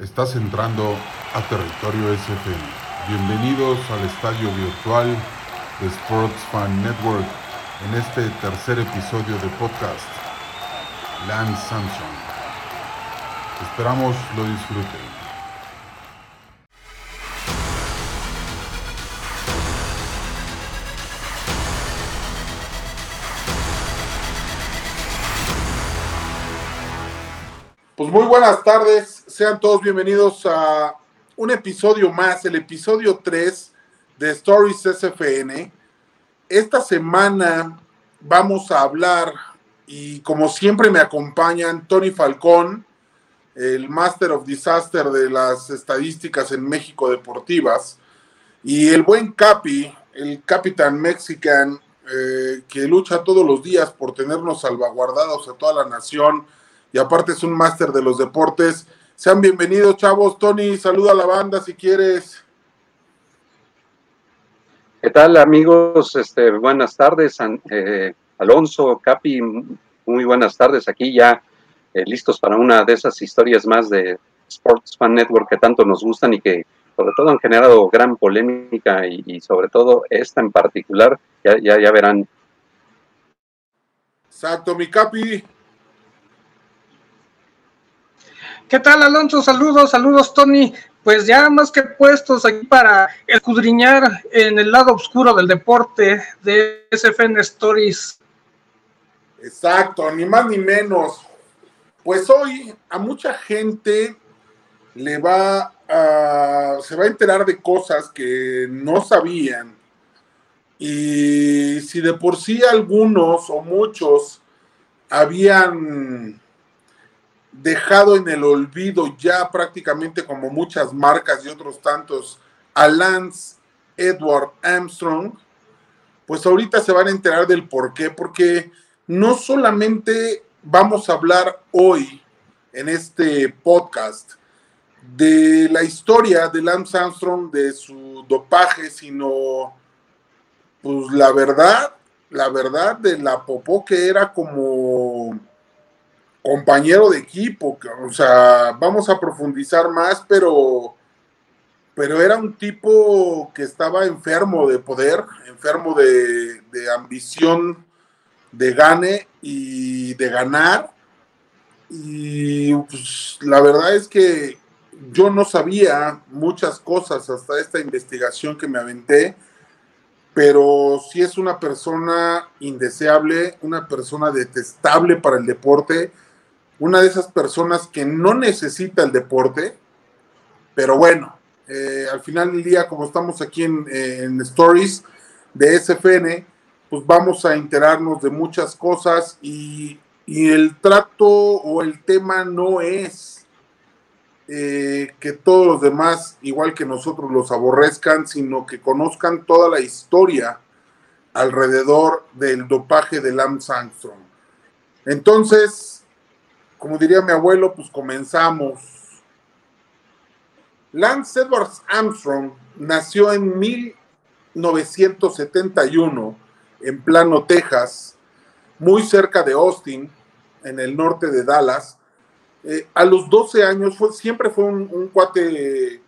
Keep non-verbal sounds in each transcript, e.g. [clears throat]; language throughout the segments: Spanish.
Estás entrando a territorio SFM. Bienvenidos al estadio virtual de Sports Fan Network en este tercer episodio de podcast, Lance Samson. Esperamos lo disfruten. Pues muy buenas tardes, sean todos bienvenidos a un episodio más, el episodio 3 de Stories SFN. Esta semana vamos a hablar, y como siempre me acompañan Tony Falcón, el Master of Disaster de las estadísticas en México Deportivas, y el buen Capi, el Capitán Mexican, eh, que lucha todos los días por tenernos salvaguardados a toda la nación y aparte es un máster de los deportes. Sean bienvenidos, chavos. Tony, saluda a la banda si quieres. ¿Qué tal, amigos? Este, buenas tardes, eh, Alonso, Capi, muy buenas tardes. Aquí ya eh, listos para una de esas historias más de Sports Fan Network que tanto nos gustan y que sobre todo han generado gran polémica y, sobre todo esta en particular, ya, ya, ya verán. Exacto, mi Capi. ¿Qué tal, Alonso? Saludos, saludos, Tony. Pues ya más que puestos aquí para escudriñar en el lado oscuro del deporte de SFN Stories. Exacto, ni más ni menos. Pues hoy a mucha gente le va a, se va a enterar de cosas que no sabían. Y si de por sí algunos o muchos habían dejado en el olvido ya prácticamente como muchas marcas y otros tantos a Lance Edward Armstrong, pues ahorita se van a enterar del por qué, porque no solamente vamos a hablar hoy en este podcast de la historia de Lance Armstrong, de su dopaje, sino pues la verdad, la verdad de la popó que era como compañero de equipo, o sea, vamos a profundizar más, pero, pero era un tipo que estaba enfermo de poder, enfermo de, ambición de gane y de ganar. Y pues, la verdad es que yo no sabía muchas cosas hasta esta investigación que me aventé, pero sí es una persona indeseable, una persona detestable para el deporte una de esas personas que no necesita el deporte, pero bueno, eh, al final del día, como estamos aquí en, en, Stories de SFN, pues vamos a enterarnos de muchas cosas y, y el trato o el tema no es eh, que todos los demás, igual que nosotros, los aborrezcan, sino que conozcan toda la historia alrededor del dopaje de Lance Armstrong. Entonces, como diría mi abuelo, pues comenzamos. Lance Edwards Armstrong nació en 1971 en Plano, Texas, muy cerca de Austin, en el norte de Dallas. Eh, a los 12 años fue, siempre fue un, cuate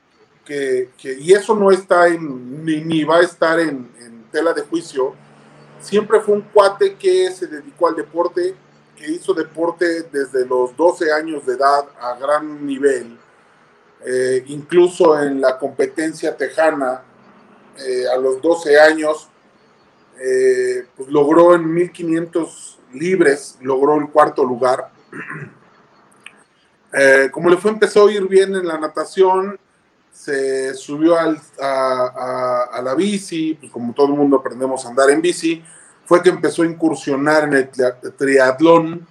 que, y eso no está en, ni, va a estar en, en tela de juicio, siempre fue un cuate que se dedicó al deporte que hizo deporte desde los 12 años de edad a gran nivel, eh, incluso en la competencia tejana, eh, a los 12 años, eh, pues logró en 1500 libres, logró el cuarto lugar. [clears throat] como le fue, empezó a ir bien en la natación, se subió a, a, la bici, pues como todo el mundo aprendemos a andar en bici, fue que empezó a incursionar en el triatlón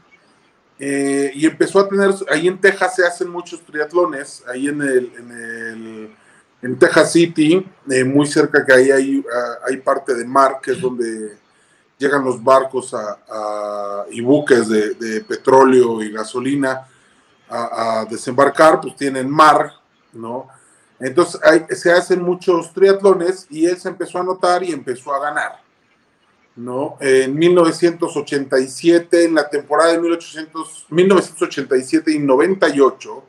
eh, y empezó a tener, ahí en Texas se hacen muchos triatlones, ahí en el, en, el, en Texas City, eh, muy cerca que ahí hay, hay parte de mar, que es donde llegan los barcos a, y buques de, petróleo y gasolina a, a, desembarcar, pues tienen mar, ¿no? Entonces se hacen muchos triatlones y él se empezó a notar y empezó a ganar. ¿No? En 1987, en la temporada de 1800, 1987 y 98,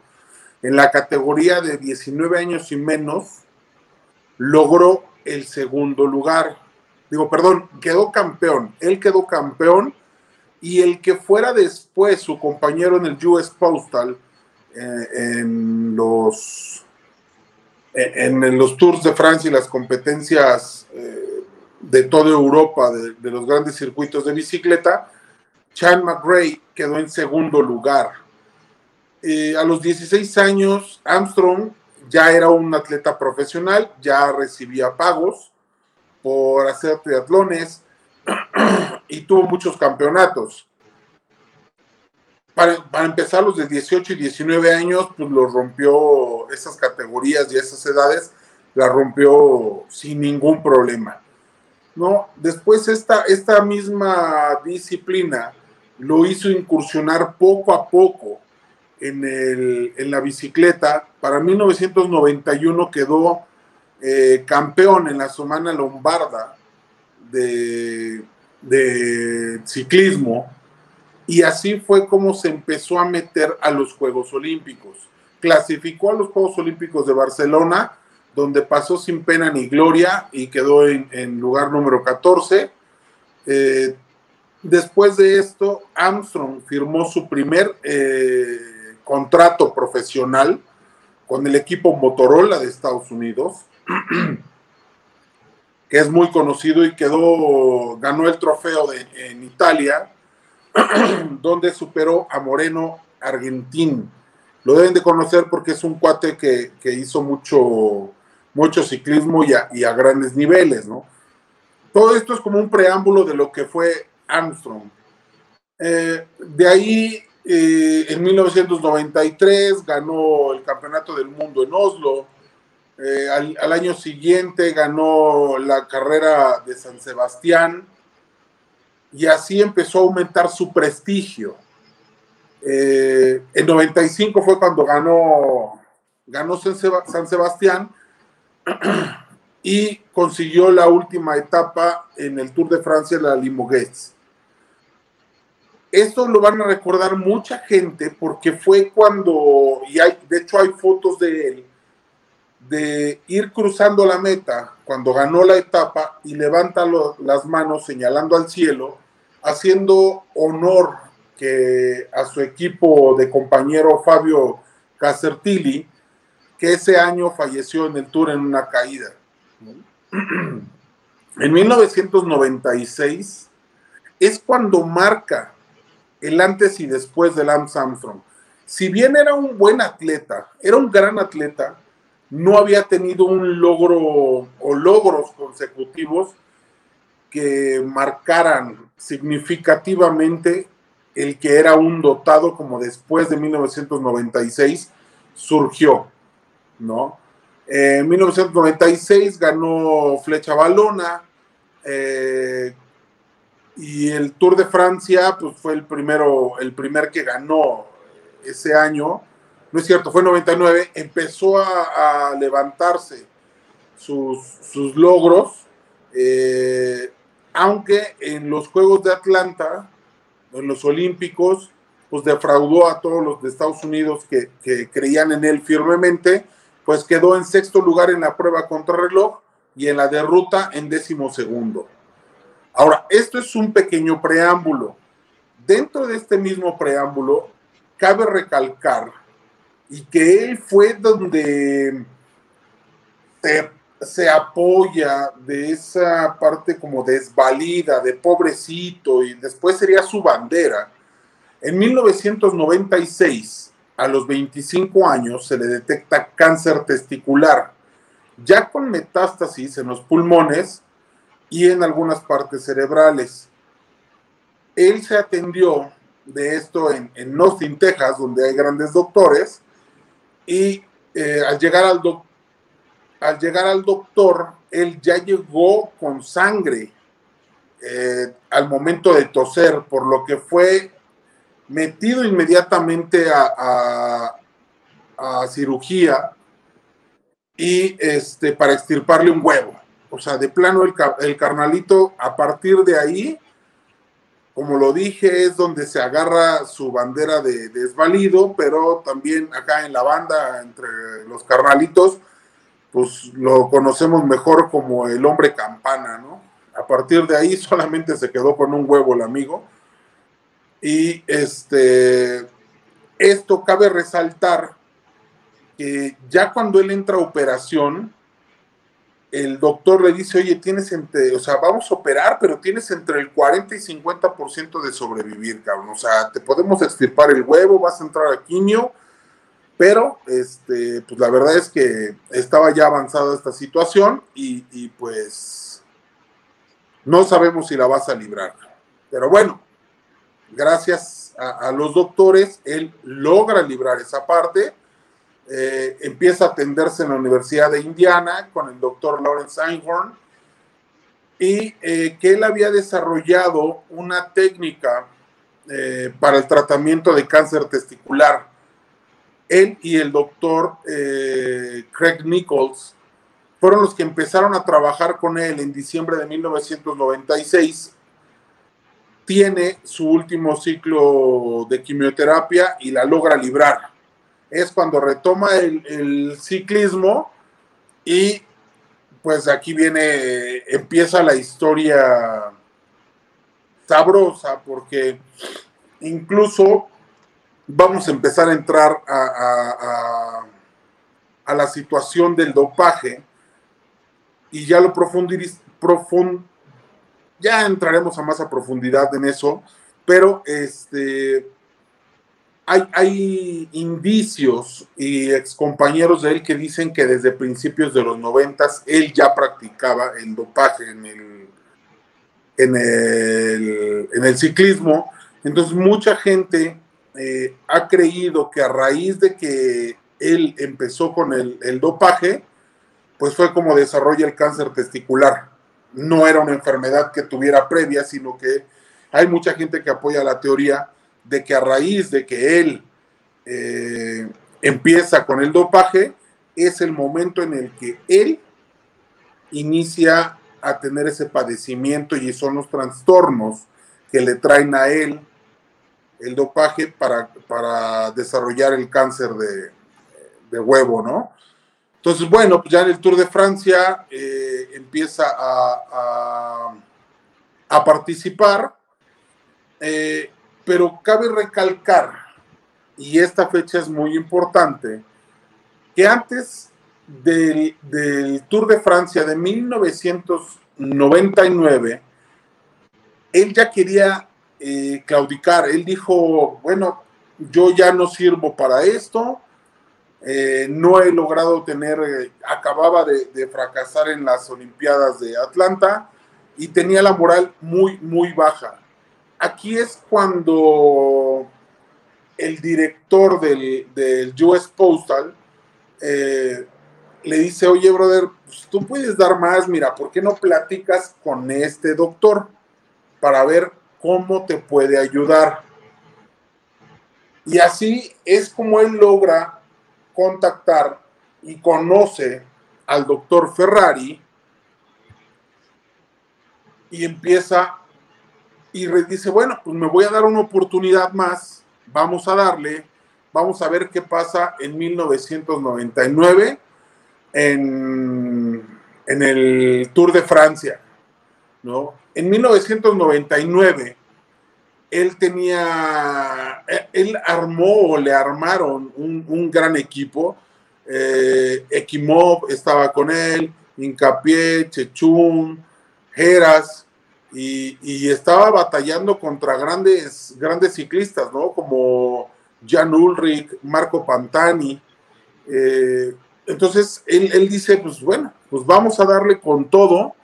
en la categoría de 19 años y menos, logró el segundo lugar. Digo, perdón, quedó campeón. Él quedó campeón y el que fuera después su compañero en el US Postal, eh, en los en, los Tours de Francia y las competencias eh, de toda Europa, de, los grandes circuitos de bicicleta, Chan McRae quedó en segundo lugar. Eh, a los 16 años, Armstrong ya era un atleta profesional, ya recibía pagos por hacer triatlones [clears throat] y tuvo muchos campeonatos. Para, empezar, los de 18 y 19 años, pues los rompió esas categorías y esas edades, la rompió sin ningún problema. ¿No? Después esta, esta misma disciplina lo hizo incursionar poco a poco en, el, en la bicicleta. Para 1991 quedó eh, campeón en la semana lombarda de, de ciclismo y así fue como se empezó a meter a los Juegos Olímpicos. Clasificó a los Juegos Olímpicos de Barcelona, donde pasó sin pena ni gloria y quedó en, lugar número 14. Eh, después de esto, Armstrong firmó su primer eh, contrato profesional con el equipo Motorola de Estados Unidos, [clears throat] que es muy conocido y quedó, ganó el trofeo de, en Italia [clears throat] donde superó a Moreno Argentín. Lo deben de conocer porque es un cuate que, hizo mucho, mucho ciclismo y a, grandes niveles, ¿no? Todo esto es como un preámbulo de lo que fue Armstrong. Eh, de ahí, eh, en 1993, ganó el Campeonato del Mundo en Oslo. Eh, al, al, año siguiente ganó la carrera de San Sebastián y así empezó a aumentar su prestigio. En 95 fue cuando ganó, ganó San Sebastián y consiguió la última etapa en el Tour de Francia, la Limoges. Esto lo van a recordar mucha gente porque fue cuando, y hay, de hecho hay fotos de él, de ir cruzando la meta cuando ganó la etapa y levanta las manos señalando al cielo, haciendo honor que a su equipo de compañero Fabio Casertilli, que ese año falleció en el Tour en una caída. [clears throat] En 1996 es cuando marca el antes y después de Lance Armstrong. Si bien era un buen atleta, era un gran atleta, no había tenido un logro o logros consecutivos que marcaran significativamente el que era un dotado como después de 1996 surgió, ¿no? En 1996 ganó Flecha Balona eh, y el Tour de Francia pues fue el primero, el primer que ganó ese año, no es cierto, fue 99, empezó a, levantarse sus, sus logros eh, aunque en los Juegos de Atlanta, en los Olímpicos, pues defraudó a todos los de Estados Unidos que, creían en él firmemente, pues quedó en sexto lugar en la prueba contrarreloj y en la de ruta en décimo segundo. Ahora, esto es un pequeño preámbulo. Dentro de este mismo preámbulo, cabe recalcar y que él fue donde se apoya de esa parte como desvalida, de pobrecito, y después sería su bandera. En 1996, a los 25 años, se le detecta cáncer testicular, ya con metástasis en los pulmones y en algunas partes cerebrales. Él se atendió de esto en, Austin, Texas, donde hay grandes doctores, y eh, al llegar al al llegar al doctor, él ya llegó con sangre eh, al momento de toser, por lo que fue metido inmediatamente a, cirugía y este, para extirparle un huevo. O sea, de plano el, el carnalito a partir de ahí, como lo dije, es donde se agarra su bandera de desvalido, pero también acá en la banda, entre los carnalitos, pues lo conocemos mejor como el hombre campana, ¿no? A partir de ahí solamente se quedó con un huevo el amigo. Y este, esto cabe resaltar que ya cuando él entra a operación, el doctor le dice, oye, tienes entre, o sea, vamos a operar, pero tienes entre el 40 y 50% de sobrevivir, cabrón. O sea, te podemos extirpar el huevo, vas a entrar a quimio, pero, este, pues la verdad es que estaba ya avanzada esta situación y, pues no sabemos si la vas a librar. Pero bueno, gracias a los doctores, él logra librar esa parte eh, empieza a atenderse en la Universidad de Indiana con el doctor Lawrence Einhorn y eh, que él había desarrollado una técnica eh, para el tratamiento de cáncer testicular. Él y el doctor Craig Nichols fueron los que empezaron a trabajar con él en diciembre de 1996. Tiene su último ciclo de quimioterapia y la logra librar. Es cuando retoma el, ciclismo y pues aquí viene, empieza la historia sabrosa porque incluso vamos a empezar a entrar a, la situación del dopaje y ya lo profundiz, profund, ya entraremos a más profundidad en eso, pero este hay, indicios y excompañeros de él que dicen que desde principios de los noventas él ya practicaba el dopaje en el, en el, en el ciclismo. Entonces mucha gente eh, ha creído que a raíz de que él empezó con el dopaje, pues fue como desarrolla el cáncer testicular. No era una enfermedad que tuviera previa, sino que hay mucha gente que apoya la teoría de que a raíz de que él eh, empieza con el dopaje, es el momento en el que él inicia a tener ese padecimiento y son los trastornos que le traen a él el dopaje para, para desarrollar el cáncer de, huevo, ¿no? Entonces, bueno, pues ya en el Tour de Francia eh, empieza a, participar. Eh, pero cabe recalcar, y esta fecha es muy importante, que antes del, Tour de Francia de 1999, él ya quería eh, claudicar. Él dijo, bueno, yo ya no sirvo para esto, eh, no he logrado tener, eh, acababa de, fracasar en las Olimpiadas de Atlanta y tenía la moral muy, muy baja aquí es cuando el director del, US Postal eh, le dice, oye, brother, pues, tú puedes dar más, mira, ¿por qué no platicas con este doctor para ver cómo te puede ayudar? Y así es como él logra contactar y conoce al doctor Ferrari y empieza y dice, bueno, pues me voy a dar una oportunidad más, vamos a darle, vamos a ver qué pasa en 1999 en, en el Tour de Francia, ¿no? En 1999 él tenía, él armó o le armaron un, gran equipo, eh, Ekimov estaba con él, Incapié, Chechum, Geras, y, estaba batallando contra grandes, grandes ciclistas, ¿no? Como Jan Ulrich, Marco Pantani. Eh, entonces él, él, dice, pues bueno, pues vamos a darle con todo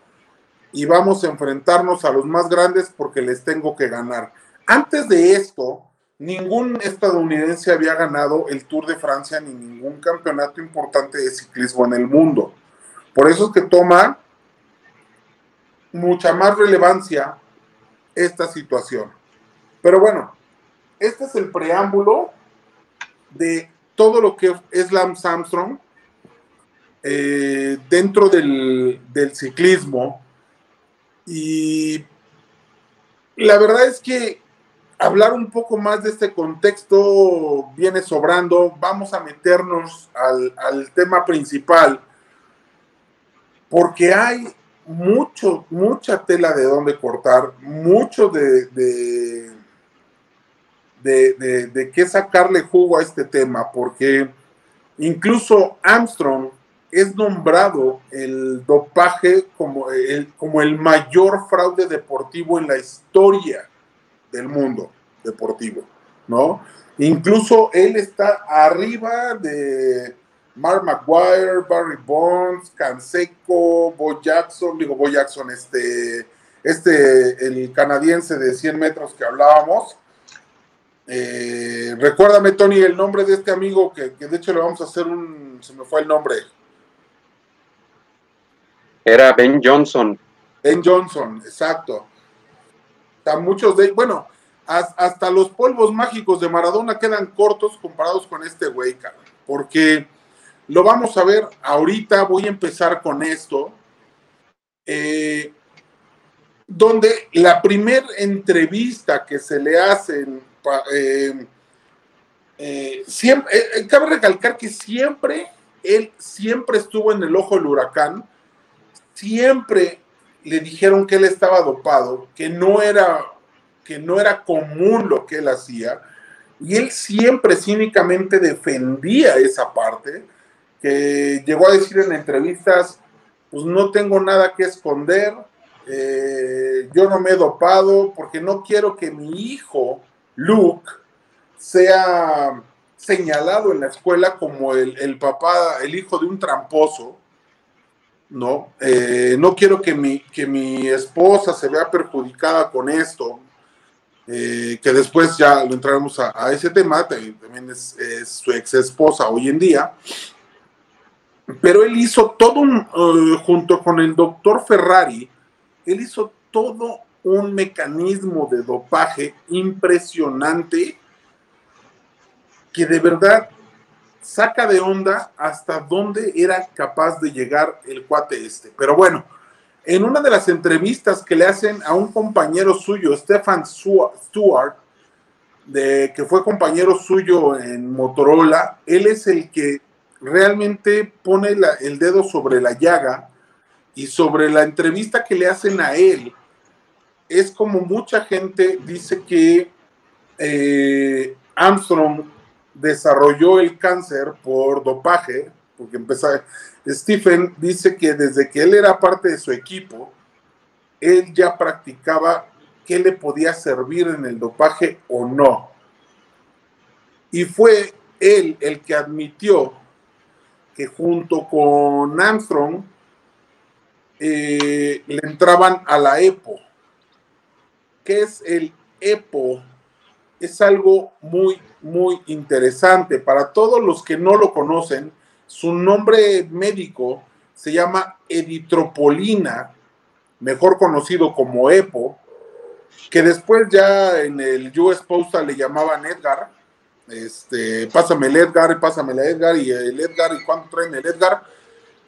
y vamos a enfrentarnos a los más grandes porque les tengo que ganar. Antes de esto, ningún estadounidense había ganado el Tour de Francia ni ningún campeonato importante de ciclismo en el mundo. Por eso es que toma mucha más relevancia esta situación. Pero bueno, este es el preámbulo de todo lo que es Lance Armstrong eh, dentro del, ciclismo. Y la verdad es que hablar un poco más de este contexto viene sobrando. Vamos a meternos al, tema principal, porque hay mucho, mucha tela de donde cortar, mucho de, de, de, de qué sacarle jugo a este tema, porque incluso Armstrong es nombrado el dopaje como el, como el mayor fraude deportivo en la historia del mundo deportivo, ¿no? Incluso él está arriba de Mark McGuire, Barry Bonds, Canseco, Bo Jackson, digo Bo Jackson, este, este, el canadiense de 100 metros que hablábamos. Eh, recuérdame, Tony, el nombre de este amigo que, que de hecho le vamos a hacer un, se me fue el nombre. Era Ben Johnson. Ben Johnson, exacto. Muchos de, bueno, hasta los polvos mágicos de Maradona quedan cortos comparados con este güey, Porque lo vamos a ver ahorita, voy a empezar con esto. Eh, donde la primera entrevista que se le hacen, eh, eh, siempre, cabe recalcar que siempre, él siempre estuvo en el ojo del huracán, siempre le dijeron que él estaba dopado, que no era, que no era común lo que él hacía, y él siempre cínicamente defendía esa parte, que llegó a decir en entrevistas, pues no tengo nada que esconder, eh, yo no me he dopado porque no quiero que mi hijo, Luke, sea señalado en la escuela como el, el papá, el hijo de un tramposo, ¿no? Eh, no quiero que mi, que mi esposa se vea perjudicada con esto, eh, que después ya lo entraremos a, ese tema, también es, su ex esposa hoy en día, pero él hizo todo un, eh, junto con el doctor Ferrari, él hizo todo un mecanismo de dopaje impresionante que de verdad saca de onda hasta dónde era capaz de llegar el cuate este. Pero bueno, en una de las entrevistas que le hacen a un compañero suyo, Stefan Stewart, de, que fue compañero suyo en Motorola, él es el que realmente pone el dedo sobre la llaga y sobre la entrevista que le hacen a él. Es como mucha gente dice que eh, Armstrong desarrolló el cáncer por dopaje, porque empezó, Stephen dice que desde que él era parte de su equipo, él ya practicaba qué le podía servir en el dopaje o no. Y fue él el que admitió que junto con Armstrong eh, le entraban a la EPO. ¿Qué es el EPO? Es algo muy muy interesante. Para todos los que no lo conocen, su nombre médico se llama eritropolina, mejor conocido como EPO, que después ya en el US Postal le llamaban Edgar. Este, pásame el Edgar, pásame el Edgar, y el Edgar, ¿y cuánto traen el Edgar?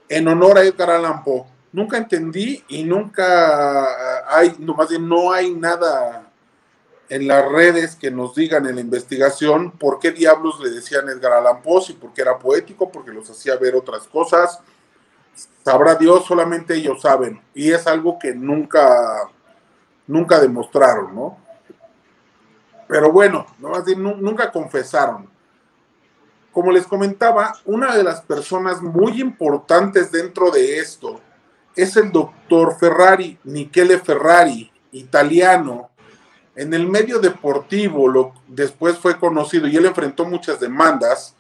En honor a Edgar Allan Poe. Nunca entendí y nunca hay, no, más bien no hay nada en las redes que nos digan en la investigación por qué diablos le decían Edgar Allan Poe, y por qué era poético, porque los hacía ver otras cosas. Sabrá Dios, solamente ellos saben. Y es algo que nunca, nunca demostraron, ¿no? Pero bueno, nunca confesaron. Como les comentaba, una de las personas muy importantes dentro de esto es el doctor Ferrari, Michele Ferrari, italiano, en el medio deportivo, lo, después fue conocido, y él enfrentó muchas demandas,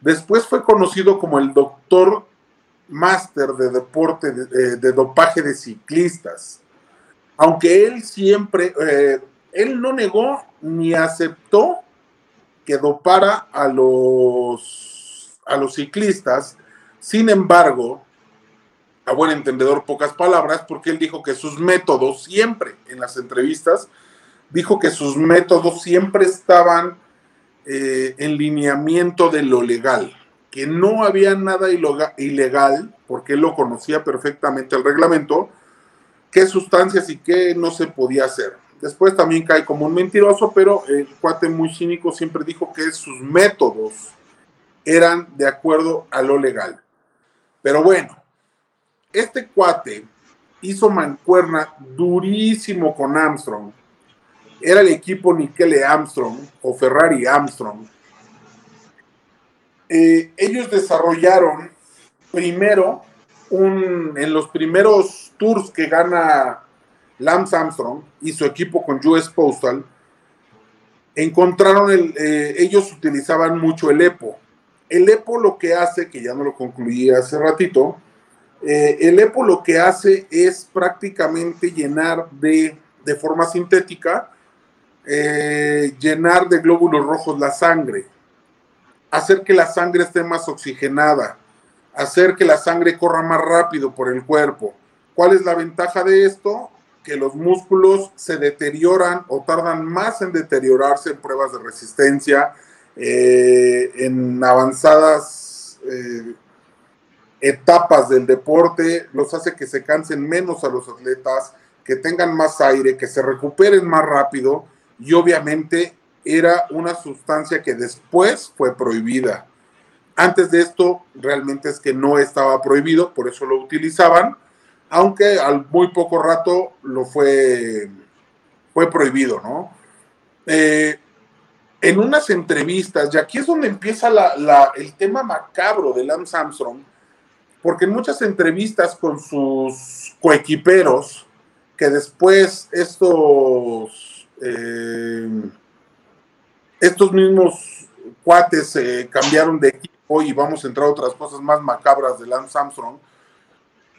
después fue conocido como el doctor máster de deporte, de, dopaje de ciclistas. Aunque él siempre, eh, él no negó ni aceptó que dopara a los, a los ciclistas, sin embargo, a buen entendedor pocas palabras, porque él dijo que sus métodos siempre en las entrevistas dijo que sus métodos siempre estaban eh, en lineamiento de lo legal, que no había nada ilegal, porque él lo conocía perfectamente el reglamento, qué sustancias y qué no se podía hacer. Después también cae como un mentiroso, pero el cuate muy cínico siempre dijo que sus métodos eran de acuerdo a lo legal. Pero bueno, este cuate hizo mancuerna durísimo con Armstrong. Era el equipo Nikele Armstrong o Ferrari Armstrong. Eh, ellos desarrollaron primero en los primeros tours que gana Lance Armstrong y su equipo con US Postal, encontraron el, eh, ellos utilizaban mucho el EPO. El EPO lo que hace, que ya no lo concluí hace ratito, eh, el EPO lo que hace es prácticamente llenar de, de forma sintética, eh, llenar de glóbulos rojos la sangre, hacer que la sangre esté más oxigenada, hacer que la sangre corra más rápido por el cuerpo. ¿Cuál es la ventaja de esto? Que los músculos se deterioran o tardan más en deteriorarse en pruebas de resistencia, eh, en avanzadas eh, etapas del deporte, los hace que se cansen menos a los atletas, que tengan más aire, que se recuperen más rápido y obviamente era una sustancia que después fue prohibida. Antes de esto, realmente es que no estaba prohibido, por eso lo utilizaban, aunque al muy poco rato lo fue, fue prohibido, ¿no? Eh, en unas entrevistas, y aquí es donde empieza el tema macabro de Lance Armstrong, porque en muchas entrevistas con sus coequiperos, que después estos, eh, estos mismos cuates se cambiaron de equipo, hoy vamos a entrar a otras cosas más macabras de Lance Armstrong.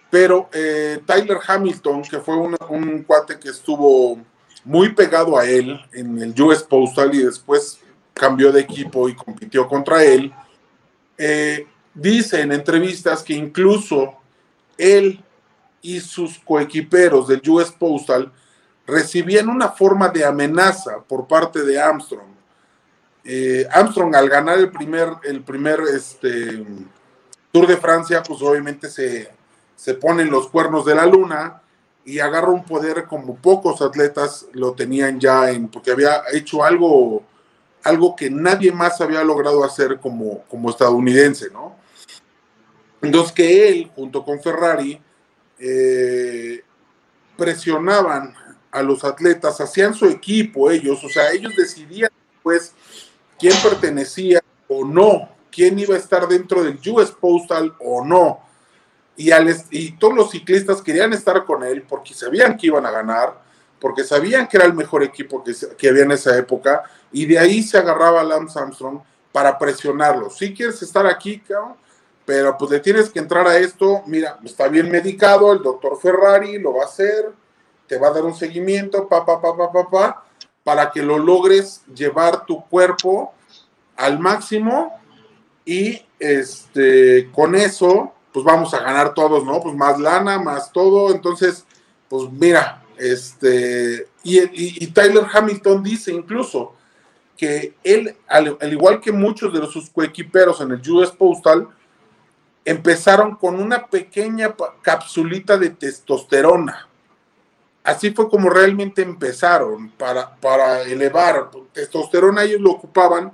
Pero eh, Tyler Hamilton, que fue un, cuate que estuvo muy pegado a él en el US Postal y después cambió de equipo y compitió contra él, eh, dice en entrevistas que incluso él y sus coequiperos del US Postal recibían una forma de amenaza por parte de Armstrong eh, Armstrong al ganar el primer, el primer este, Tour de Francia, pues obviamente se, se pone los cuernos de la luna y agarra un poder como pocos atletas lo tenían ya en, porque había hecho algo, algo que nadie más había logrado hacer como, como estadounidense, ¿no? Entonces que él, junto con Ferrari, eh, presionaban a los atletas, hacían su equipo ellos, o sea, ellos decidían pues quién pertenecía o no, quién iba a estar dentro del US Postal o no. Y, y todos los ciclistas querían estar con él porque sabían que iban a ganar, porque sabían que era el mejor equipo que, había en esa época, y de ahí se agarraba Lance Armstrong para presionarlo. Si quieres estar aquí, cabrón, pero pues le tienes que entrar a esto, mira, está bien medicado, el doctor Ferrari lo va a hacer, te va a dar un seguimiento, pa, pa, pa, pa, pa, pa, para que lo logres llevar tu cuerpo al máximo y este con eso pues vamos a ganar todos, ¿no? Pues más lana, más todo, entonces pues mira, este y, Tyler Hamilton dice incluso que él, al, al, igual que muchos de sus coequiperos en el US Postal, empezaron con una pequeña capsulita de testosterona así fue como realmente empezaron para, para elevar testosterona, ellos lo ocupaban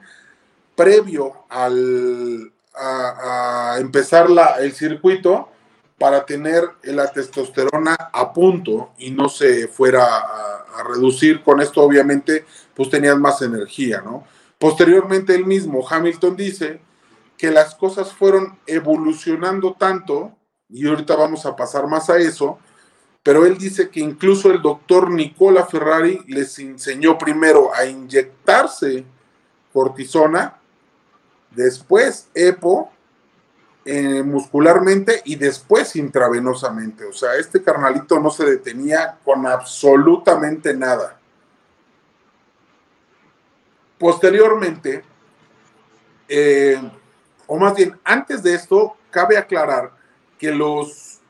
previo al, a, empezar la, el circuito para tener la testosterona a punto y no se fuera a, a, reducir. Con esto, obviamente, pues tenías más energía, ¿no? Posteriormente, el mismo Hamilton dice que las cosas fueron evolucionando tanto, y ahorita vamos a pasar más a eso, pero él dice que incluso el doctor Nicola Ferrari les enseñó primero a inyectarse cortisona, después EPO eh, muscularmente y después intravenosamente. O sea, este carnalito no se detenía con absolutamente nada. Posteriormente, eh, o más bien antes de esto, cabe aclarar que los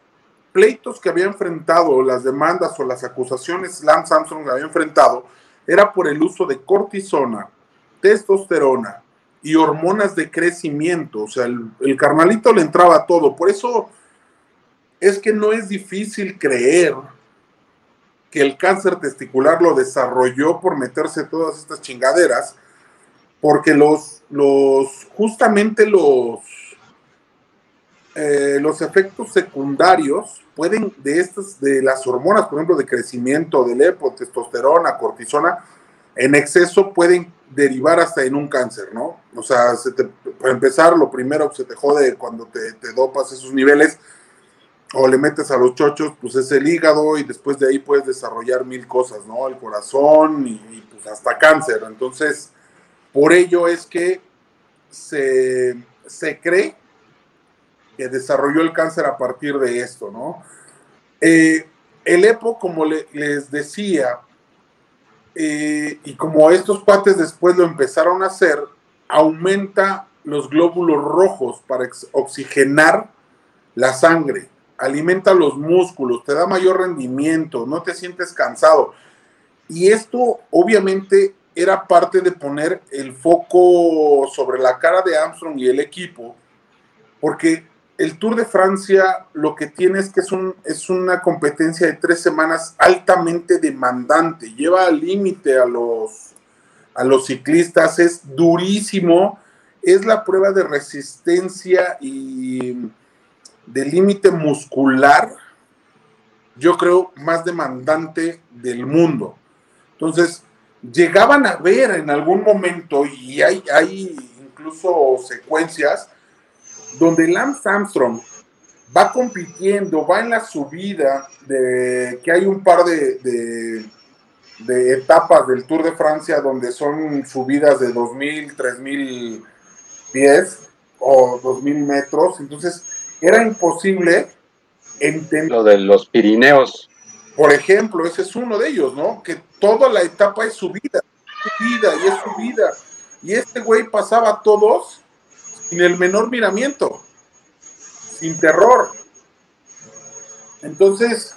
pleitos que había enfrentado, las demandas o las acusaciones Lance Armstrong había enfrentado, era por el uso de cortisona, testosterona y hormonas de crecimiento. O sea, el, carnalito le entraba todo. Por eso es que no es difícil creer que el cáncer testicular lo desarrolló por meterse todas estas chingaderas, porque los, los justamente los, eh, los efectos secundarios pueden, de estas, de las hormonas, por ejemplo, de crecimiento, del EPO, testosterona, cortisona, en exceso pueden derivar hasta en un cáncer, ¿no? O sea, se para empezar, lo primero que se te jode cuando te, te dopas esos niveles o le metes a los chochos, pues es el hígado y después de ahí puedes desarrollar mil cosas, ¿no? El corazón y, pues hasta cáncer. Entonces, por ello es que se, se, cree desarrolló el cáncer a partir de esto, ¿no? Eh, el EPO, como les decía, eh, y como estos cuates después lo empezaron a hacer, aumenta los glóbulos rojos para oxigenar la sangre alimenta los músculos, te da mayor rendimiento, no te sientes cansado. Y esto obviamente era parte de poner el foco sobre la cara de Armstrong y el equipo, porque el Tour de Francia lo que tiene es que es, un, es una competencia de tres semanas altamente demandante, lleva al límite a los, ciclistas, es durísimo, es la prueba de resistencia y de límite muscular, yo creo, más demandante del mundo. Entonces, llegaban a ver en algún momento, y hay incluso secuencias, donde Lance Armstrong va compitiendo, va en la subida, de que hay un par de, de, de etapas del Tour de Francia donde son subidas de 2.000, 3.000 pies o 2.000 metros. Entonces, era imposible entender. Lo de los Pirineos. Por ejemplo, ese es uno de ellos, ¿no? Que toda la etapa es subida, subida y es subida. Y este güey pasaba a todos sin el menor miramiento, sin terror. Entonces,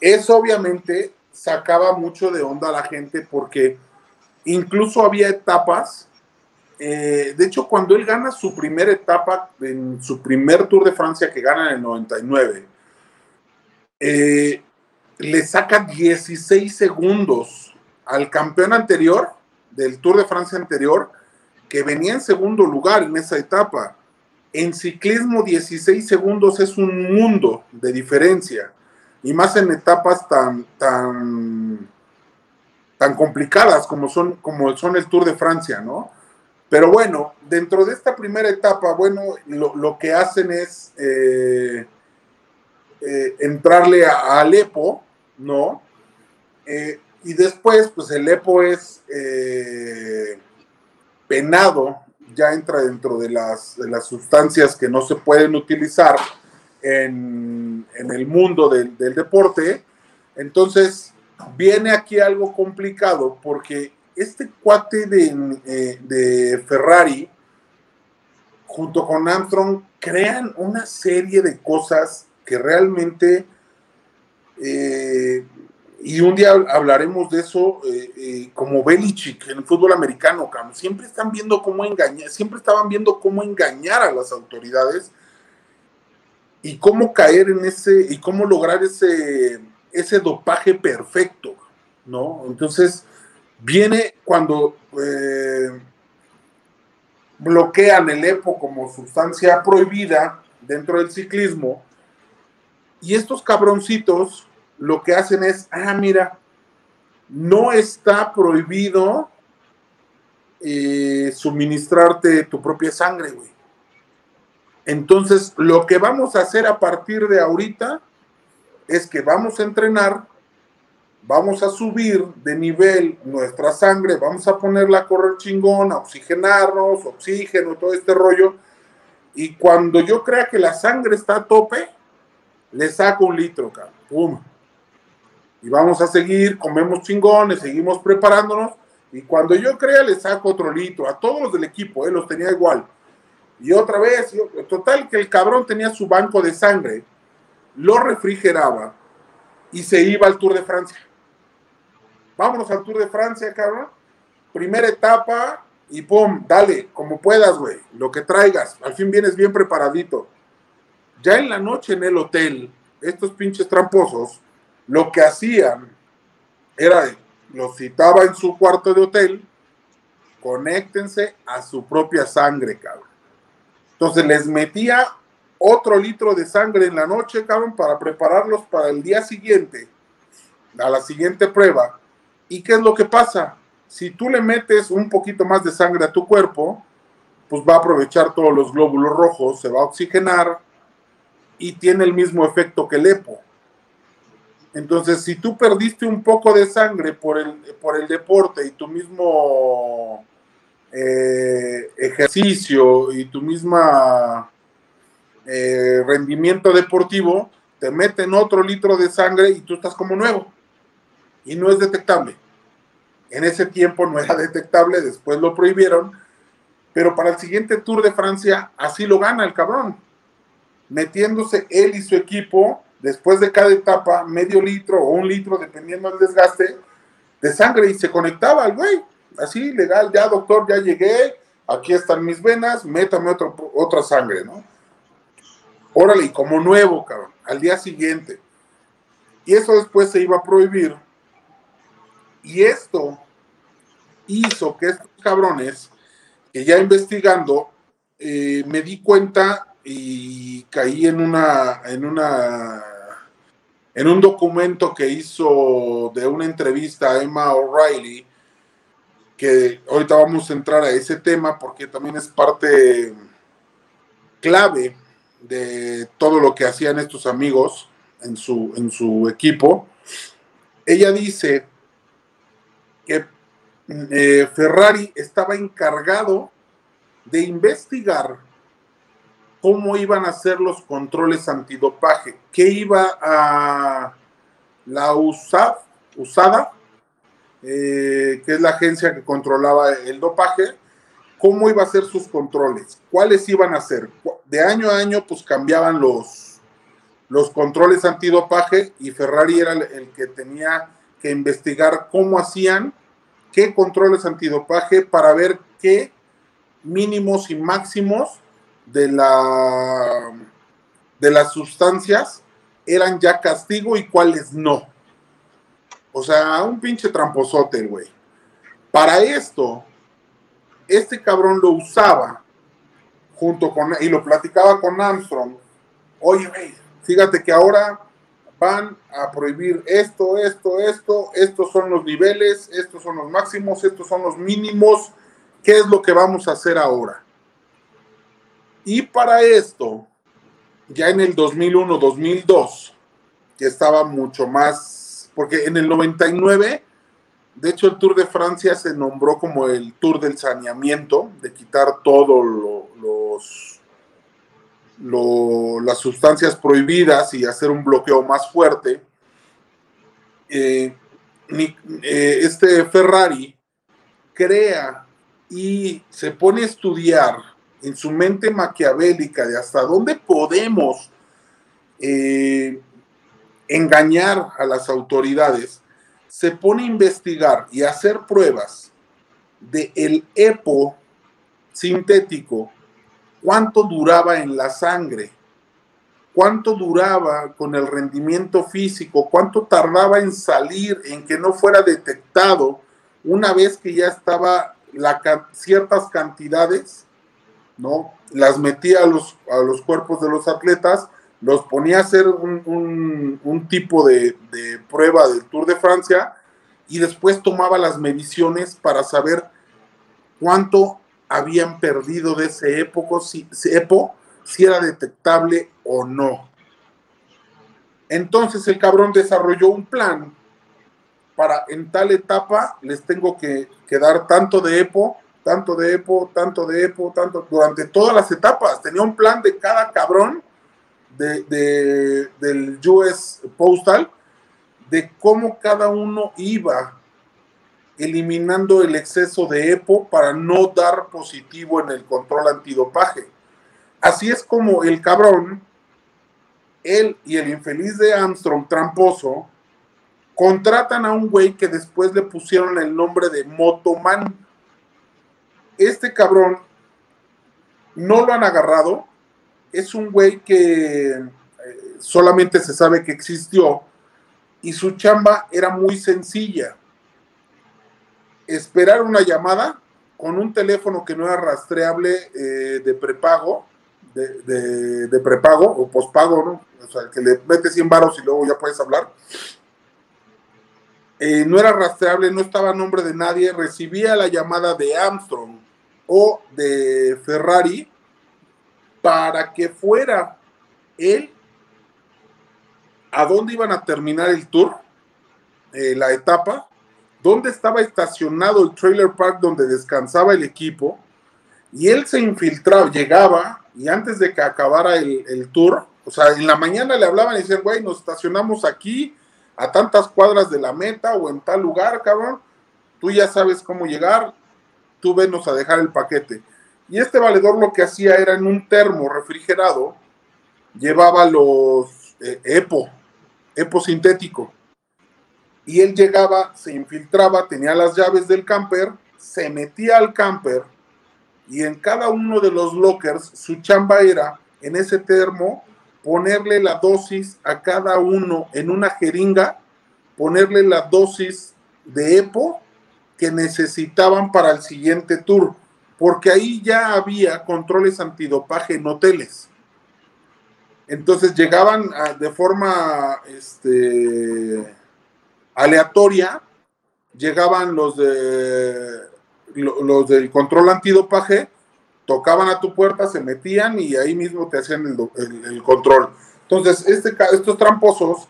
eso obviamente sacaba mucho de onda a la gente porque incluso había etapas eh, de hecho, cuando él gana su primera etapa en su primer Tour de Francia que gana en el 99, eh, le saca 16 segundos al campeón anterior del Tour de Francia anterior, que venía en segundo lugar en esa etapa. En ciclismo 16 segundos es un mundo de diferencia, y más en etapas tan, tan, tan complicadas como son, como son el Tour de Francia, ¿no? Pero bueno, dentro de esta primera etapa, bueno, lo, que hacen es eh, eh, entrarle a, Alepo, ¿no? Eh, y después, pues el EPO es penado, ya entra dentro de las, las, sustancias que no se pueden utilizar en, el mundo del, del deporte. Entonces, viene aquí algo complicado porque este cuate eh, de, Ferrari, junto con Armstrong, crean una serie de cosas que realmente, eh, y un día hablaremos de eso, eh, como Belichick en el fútbol americano, siempre están viendo cómo engañar, siempre estaban viendo cómo engañar a las autoridades y cómo caer en ese, y cómo lograr ese, ese dopaje perfecto, ¿no? Entonces, viene cuando eh, bloquean el EPO como sustancia prohibida dentro del ciclismo y estos cabroncitos lo que hacen es, ah, mira, no está prohibido eh, suministrarte tu propia sangre, güey. Entonces, lo que vamos a hacer a partir de ahorita es que vamos a entrenar vamos a subir de nivel nuestra sangre, vamos a ponerla a correr chingón, a oxigenarnos, oxígeno, todo este rollo. Y cuando yo crea que la sangre está a tope, le saco un litro, cabrón. Pum. Y vamos a seguir, comemos chingones, seguimos preparándonos. Y cuando yo crea, le saco otro litro. A todos los del equipo, eh, los tenía igual. Y otra vez, total que el cabrón tenía su banco de sangre, lo refrigeraba y se iba al Tour de Francia vámonos al Tour de Francia, cabrón. Primera etapa y pum, dale, como puedas, güey, lo que traigas. Al fin vienes bien preparadito. Ya en la noche en el hotel, estos pinches tramposos, lo que hacían era, lo citaba en su cuarto de hotel, conéctense a su propia sangre, cabrón. Entonces les metía otro litro de sangre en la noche, cabrón, para prepararlos para el día siguiente, a la siguiente prueba. ¿Y qué es lo que pasa? Si tú le metes un poquito más de sangre a tu cuerpo, pues va a aprovechar todos los glóbulos rojos, se va a oxigenar y tiene el mismo efecto que el EPO. Entonces, si tú perdiste un poco de sangre por el, por el deporte y tu mismo eh, ejercicio y tu misma eh, rendimiento deportivo, te meten otro litro de sangre y tú estás como nuevo. Y no es detectable. En ese tiempo no era detectable, después lo prohibieron, pero para el siguiente Tour de Francia así lo gana el cabrón, metiéndose él y su equipo después de cada etapa medio litro o un litro, dependiendo del desgaste, de sangre y se conectaba al güey. Así, legal, ya doctor, ya llegué, aquí están mis venas, métame otro, otra sangre, ¿no? Órale, y como nuevo, cabrón, al día siguiente. Y eso después se iba a prohibir. Y esto hizo que estos cabrones, que ya investigando, eh, me di cuenta y caí en una, en una, en un documento que hizo de una entrevista a Emma O'Reilly, que ahorita vamos a entrar a ese tema porque también es parte clave de todo lo que hacían estos amigos en su, en su equipo. Ella dice que eh, Ferrari estaba encargado de investigar cómo iban a ser los controles antidopaje, qué iba a la USAD, USADA, eh, que es la agencia que controlaba el dopaje, cómo iba a ser sus controles, cuáles iban a ser. De año a año, pues cambiaban los, los controles antidopaje y Ferrari era el que tenía que investigar cómo hacían, qué controles antidopaje para ver qué mínimos y máximos de, la, de las sustancias eran ya castigo y cuáles no. O sea, un pinche tramposote, güey. Para esto, este cabrón lo usaba junto con, y lo platicaba con Armstrong. Oye, güey, fíjate que ahora van a prohibir esto, esto, esto, estos son los niveles, estos son los máximos, estos son los mínimos. ¿Qué es lo que vamos a hacer ahora? Y para esto, ya en el 2001-2002, que estaba mucho más, porque en el 99, de hecho el Tour de Francia se nombró como el Tour del saneamiento, de quitar todos los, las sustancias prohibidas y hacer un bloqueo más fuerte. Eh, eh, este Ferrari crea y se pone a estudiar en su mente maquiavélica de hasta dónde podemos eh, engañar a las autoridades, se pone a investigar y a hacer pruebas de el EPO sintético, cuánto duraba en la sangre, cuánto duraba con el rendimiento físico, cuánto tardaba en salir, en que no fuera detectado una vez que ya estaba la, ciertas cantidades ¿no? Las metía a los, a los cuerpos de los atletas, los ponía a hacer un, tipo de, prueba del Tour de Francia y después tomaba las mediciones para saber cuánto habían perdido de ese época, si, EPO, si era detectable o no. Entonces el cabrón desarrolló un plan para en tal etapa les tengo que, que dar tanto de EPO tanto de EPO, tanto de EPO, tanto, durante todas las etapas. Tenía un plan de cada cabrón de, del US Postal, de cómo cada uno iba eliminando el exceso de EPO para no dar positivo en el control antidopaje. Así es como el cabrón, él y el infeliz de Armstrong, tramposo, contratan a un güey que después le pusieron el nombre de Motoman este cabrón no lo han agarrado. Es un güey que eh, solamente se sabe que existió y su chamba era muy sencilla. Esperar una llamada con un teléfono que no era rastreable eh, de prepago, de, prepago o pospago, ¿no? O sea, que le metes 100 varos y luego ya puedes hablar. Eh, no era rastreable, no estaba a nombre de nadie, recibía la llamada de Armstrong o de Ferrari para que fuera él a dónde iban a terminar el tour, eh, la etapa, dónde estaba estacionado el trailer park donde descansaba el equipo, y él se infiltraba, llegaba, y antes de que acabara el, tour, o sea, en la mañana le hablaban y decían, güey, nos estacionamos aquí, a tantas cuadras de la meta o en tal lugar, cabrón, tú ya sabes cómo llegar, tú venos a dejar el paquete. Y este valedor lo que hacía era en un termo refrigerado, llevaba los eh, EPO, EPO sintético. Y él llegaba, se infiltraba, tenía las llaves del camper, se metía al camper y en cada uno de los lockers su chamba era en ese termo ponerle la dosis a cada uno en una jeringa, ponerle la dosis de EPO que necesitaban para el siguiente tour, porque ahí ya había controles antidopaje en hoteles. Entonces llegaban de forma este, aleatoria, llegaban los de los del control antidopaje tocaban a tu puerta, se metían y ahí mismo te hacían el, control. Entonces, este, estos tramposos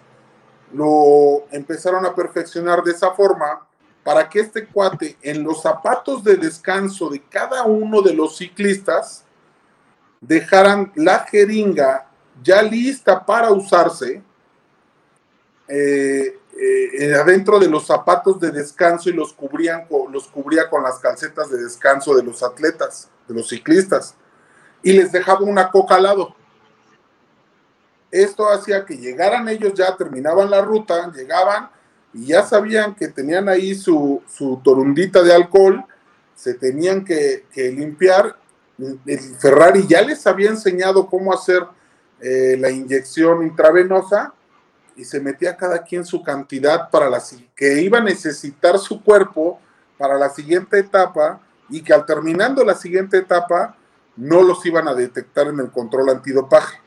lo empezaron a perfeccionar de esa forma para que este cuate en los zapatos de descanso de cada uno de los ciclistas dejaran la jeringa ya lista para usarse eh, eh, adentro de los zapatos de descanso y los, cubrían, los cubría con las calcetas de descanso de los atletas, de los ciclistas, y les dejaba una coca al lado. Esto hacía que llegaran ellos, ya terminaban la ruta, llegaban y ya sabían que tenían ahí su, su torundita de alcohol, se tenían que, limpiar. El Ferrari ya les había enseñado cómo hacer eh, la inyección intravenosa y se metía cada quien su cantidad para la que iba a necesitar su cuerpo para la siguiente etapa y que al terminando la siguiente etapa no los iban a detectar en el control antidopaje.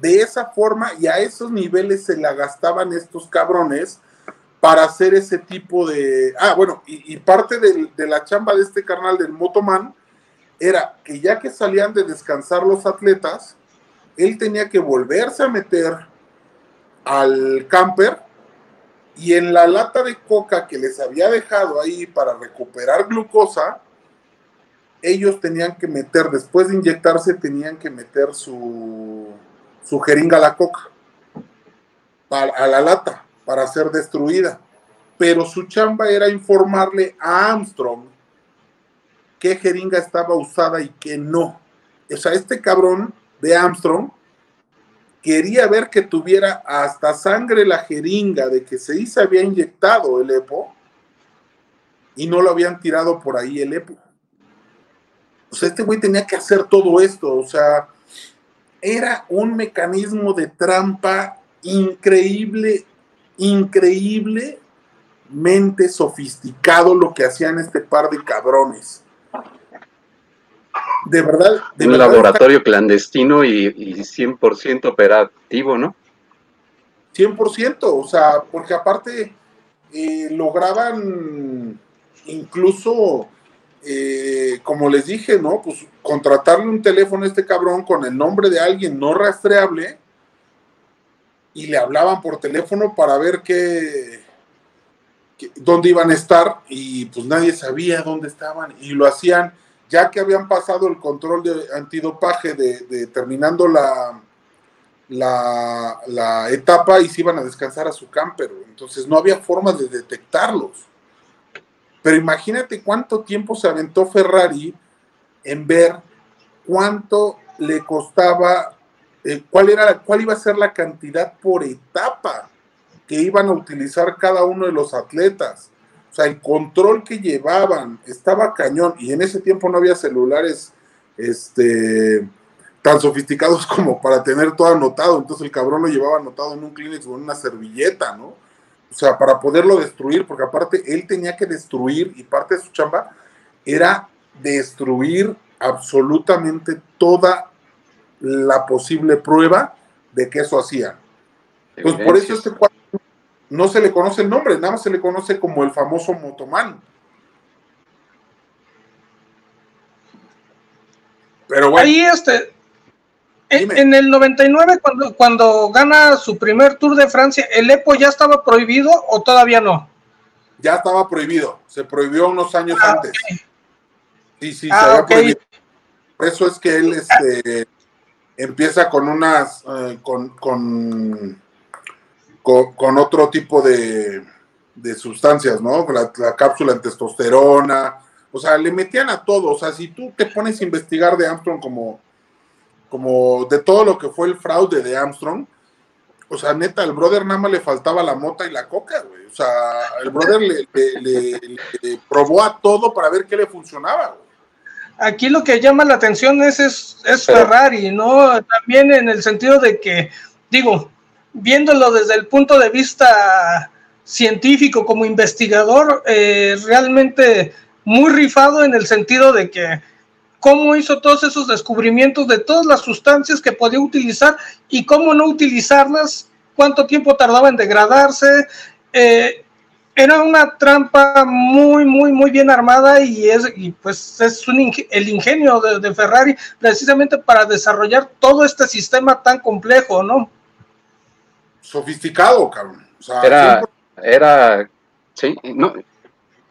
De esa forma y a esos niveles se la gastaban estos cabrones para hacer ese tipo de... Ah, bueno, y, parte de, de la chamba de este carnal del Motoman era que ya que salían de descansar los atletas, él tenía que volverse a meter al camper y en la lata de coca que les había dejado ahí para recuperar glucosa, ellos tenían que meter, después de inyectarse, tenían que meter su, su jeringa a la coca, a la lata, para ser destruida. Pero su chamba era informarle a Armstrong qué jeringa estaba usada y qué no. O sea, este cabrón de Armstrong quería ver que tuviera hasta sangre la jeringa de que se había inyectado el EPO y no lo habían tirado por ahí el EPO. O sea, este güey tenía que hacer todo esto, o sea, era un mecanismo de trampa increíble, increíblemente sofisticado lo que hacían este par de cabrones de verdad. De un laboratorio clandestino y, y 100% operativo, ¿no? 100%, o sea, porque aparte eh, lograban incluso, eh, como les dije, ¿no? Pues contratarle un teléfono a este cabrón con el nombre de alguien no rastreable y le hablaban por teléfono para ver qué, dónde iban a estar y pues nadie sabía dónde estaban y lo hacían ya que habían pasado el control de antidopaje de, terminando la, la, etapa y se iban a descansar a su camper. Entonces no había forma de detectarlos. Pero imagínate cuánto tiempo se aventó Ferrari en ver cuánto le costaba, eh, cuál, era, cuál iba a ser la cantidad por etapa que iban a utilizar cada uno de los atletas. O sea, el control que llevaban estaba cañón y en ese tiempo no había celulares este, tan sofisticados como para tener todo anotado. Entonces el cabrón lo llevaba anotado en un Kleenex en una servilleta, ¿no? O sea, para poderlo destruir, porque aparte él tenía que destruir y parte de su chamba era destruir absolutamente toda la posible prueba de que eso hacía. Pues por eso este cuadro no se le conoce el nombre, nada más se le conoce como el famoso Motoman. Pero bueno. Ahí este, en, el 99, cuando, cuando gana su primer Tour de Francia, ¿el EPO ya estaba prohibido o todavía no? Ya estaba prohibido, se prohibió unos años ah, antes. Sí, sí, se ah, había prohibido. Por eso es que él este, empieza con unas, eh, con, con, con, otro tipo de, de sustancias, ¿no? La, la, cápsula en testosterona, o sea, le metían a todo, o sea, si tú te pones a investigar de Armstrong como como de todo lo que fue el fraude de Armstrong, o sea, neta, el brother nada más le faltaba la mota y la coca, güey. O sea, el brother le, probó a todo para ver qué le funcionaba, Aquí lo que llama la atención es, es, Ferrari, ¿no? También en el sentido de que, digo, viéndolo desde el punto de vista científico como investigador, eh, realmente muy rifado en el sentido de que cómo hizo todos esos descubrimientos de todas las sustancias que podía utilizar y cómo no utilizarlas, cuánto tiempo tardaba en degradarse. Eh, era una trampa muy, muy, muy bien armada y es, y pues es un, el ingenio de, Ferrari precisamente para desarrollar todo este sistema tan complejo, ¿no? Sofisticado, cabrón. era, era, sí, no,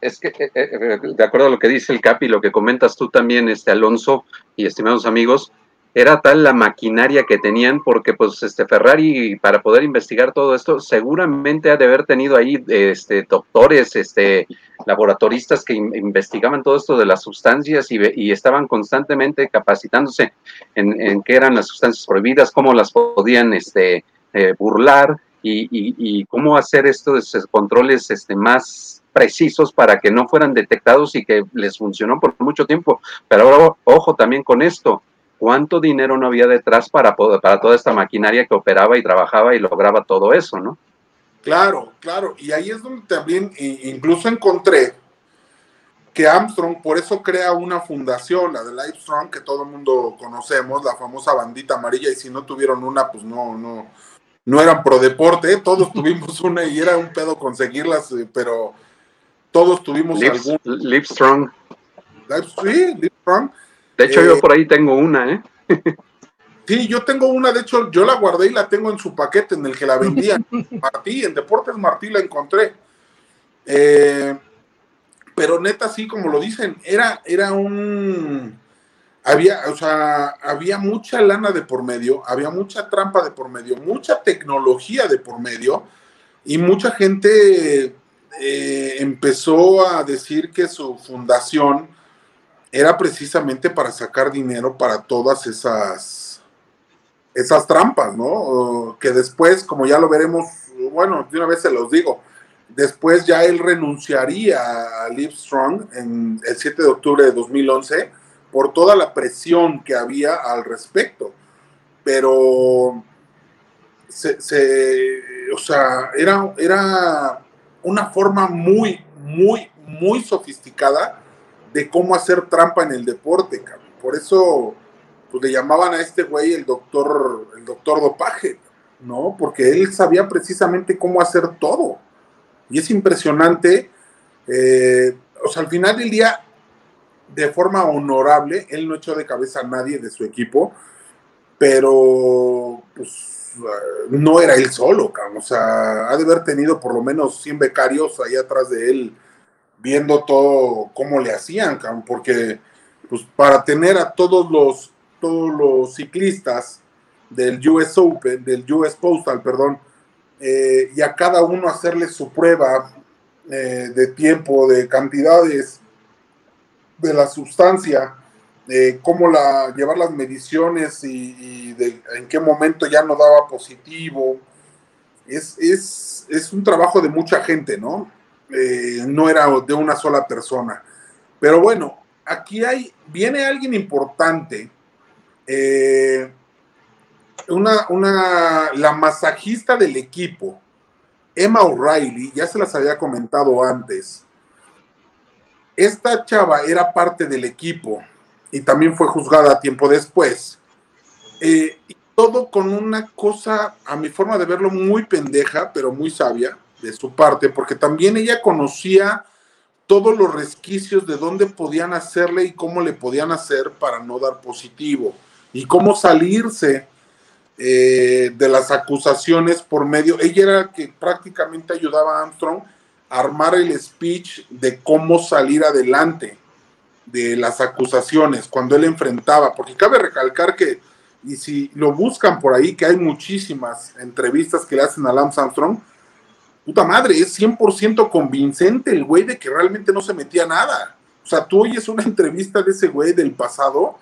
es que, eh, eh, eh, de acuerdo a lo que dice el Capi, lo que comentas tú también, este Alonso y estimados amigos, era tal la maquinaria que tenían, porque pues este Ferrari, para poder investigar todo esto, seguramente ha de haber tenido ahí este, doctores, este, laboratoristas que investigaban todo esto de las sustancias y, estaban constantemente capacitándose en, qué eran las sustancias prohibidas, cómo las podían este, burlar y, y, cómo hacer estos controles este, más precisos para que no fueran detectados y que les funcionó por mucho tiempo. Pero ahora, ojo también con esto, ¿cuánto dinero no había detrás para, para toda esta maquinaria que operaba y trabajaba y lograba todo eso, no? Claro, claro, y ahí es donde también incluso encontré que Armstrong por eso crea una fundación, la de Livestrong, que todo el mundo conocemos, la famosa bandita amarilla, y si no tuvieron una, pues no, no, no eran pro deporte, todos [laughs] tuvimos una y era un pedo conseguirlas, eh, pero todos tuvimos algún. Livestrong. Sí, Livestrong. De hecho, yo eh, por ahí tengo una, ¿eh? [laughs] sí, yo tengo una, de hecho, yo la guardé y la tengo en su paquete en el que la vendían. Martí, [laughs] en Deportes Martí la encontré. Eh, pero neta, sí, como lo dicen, era, era un. Había, o sea, había mucha lana de por medio, había mucha trampa de por medio, mucha tecnología de por medio, y mucha gente eh, empezó a decir que su fundación era precisamente para sacar dinero para todas esas, esas trampas, ¿no? Que después, como ya lo veremos, bueno, de una vez se los digo, después ya él renunciaría a Livestrong en el 7 de octubre de 2011 por toda la presión que había al respecto. Pero, se, o sea, era, era una forma muy, muy, muy sofisticada de cómo hacer trampa en el deporte, cabrón. Por eso, pues le llamaban a este güey el doctor, el doctor dopaje, ¿no? Porque él sabía precisamente cómo hacer todo. Y es impresionante. Eh, o sea, al final del día, de forma honorable, él no echó de cabeza a nadie de su equipo, pero pues no era él solo, o sea, ha de haber tenido por lo menos 100 becarios ahí atrás de él viendo todo cómo le hacían, porque pues para tener a todos los todos los ciclistas del US Open, del US Postal, perdón, eh, y a cada uno hacerle su prueba eh, de tiempo, de cantidades de la sustancia, cómo la, llevar las mediciones y, de, en qué momento ya no daba positivo. Es, es, un trabajo de mucha gente, ¿no? Eh, no era de una sola persona. Pero bueno, aquí hay, viene alguien importante eh, una, una, la masajista del equipo, Emma O'Reilly, ya se las había comentado antes. Esta chava era parte del equipo y también fue juzgada tiempo después. Eh, todo con una cosa, a mi forma de verlo, muy pendeja, pero muy sabia de su parte, porque también ella conocía todos los resquicios de dónde podían hacerle y cómo le podían hacer para no dar positivo y cómo salirse eh, de las acusaciones por medio. Ella era la que prácticamente ayudaba a Armstrong armar el speech de cómo salir adelante de las acusaciones cuando él enfrentaba, porque cabe recalcar que, y si lo buscan por ahí, que hay muchísimas entrevistas que le hacen a Lance Armstrong, puta madre, es 100% convincente el güey de que realmente no se metía nada. O sea, tú oyes una [laughs] entrevista de ese güey del pasado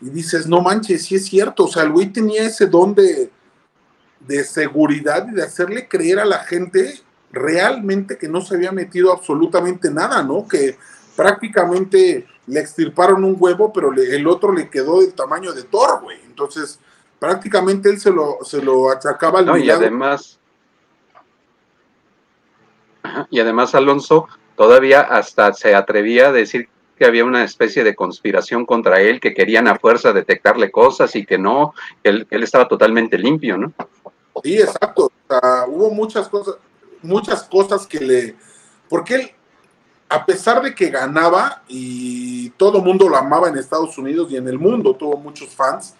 y dices, no manches, sí es cierto, o sea, el güey tenía ese don de, de seguridad y de hacerle creer a la gente realmente que no se había metido absolutamente nada, ¿no? Que prácticamente le extirparon un huevo, pero el otro le quedó del tamaño de Thor, güey. Entonces, prácticamente él se lo, se lo achacaba al no, y además, y además Alonso todavía hasta se atrevía a decir que había una especie de conspiración contra él, que querían a fuerza detectarle cosas y que no, que él, estaba totalmente limpio, ¿no? Sí, exacto. hubo muchas cosas, muchas cosas que le, porque él, a pesar de que ganaba y todo el mundo lo amaba en Estados Unidos y en el mundo, tuvo muchos fans,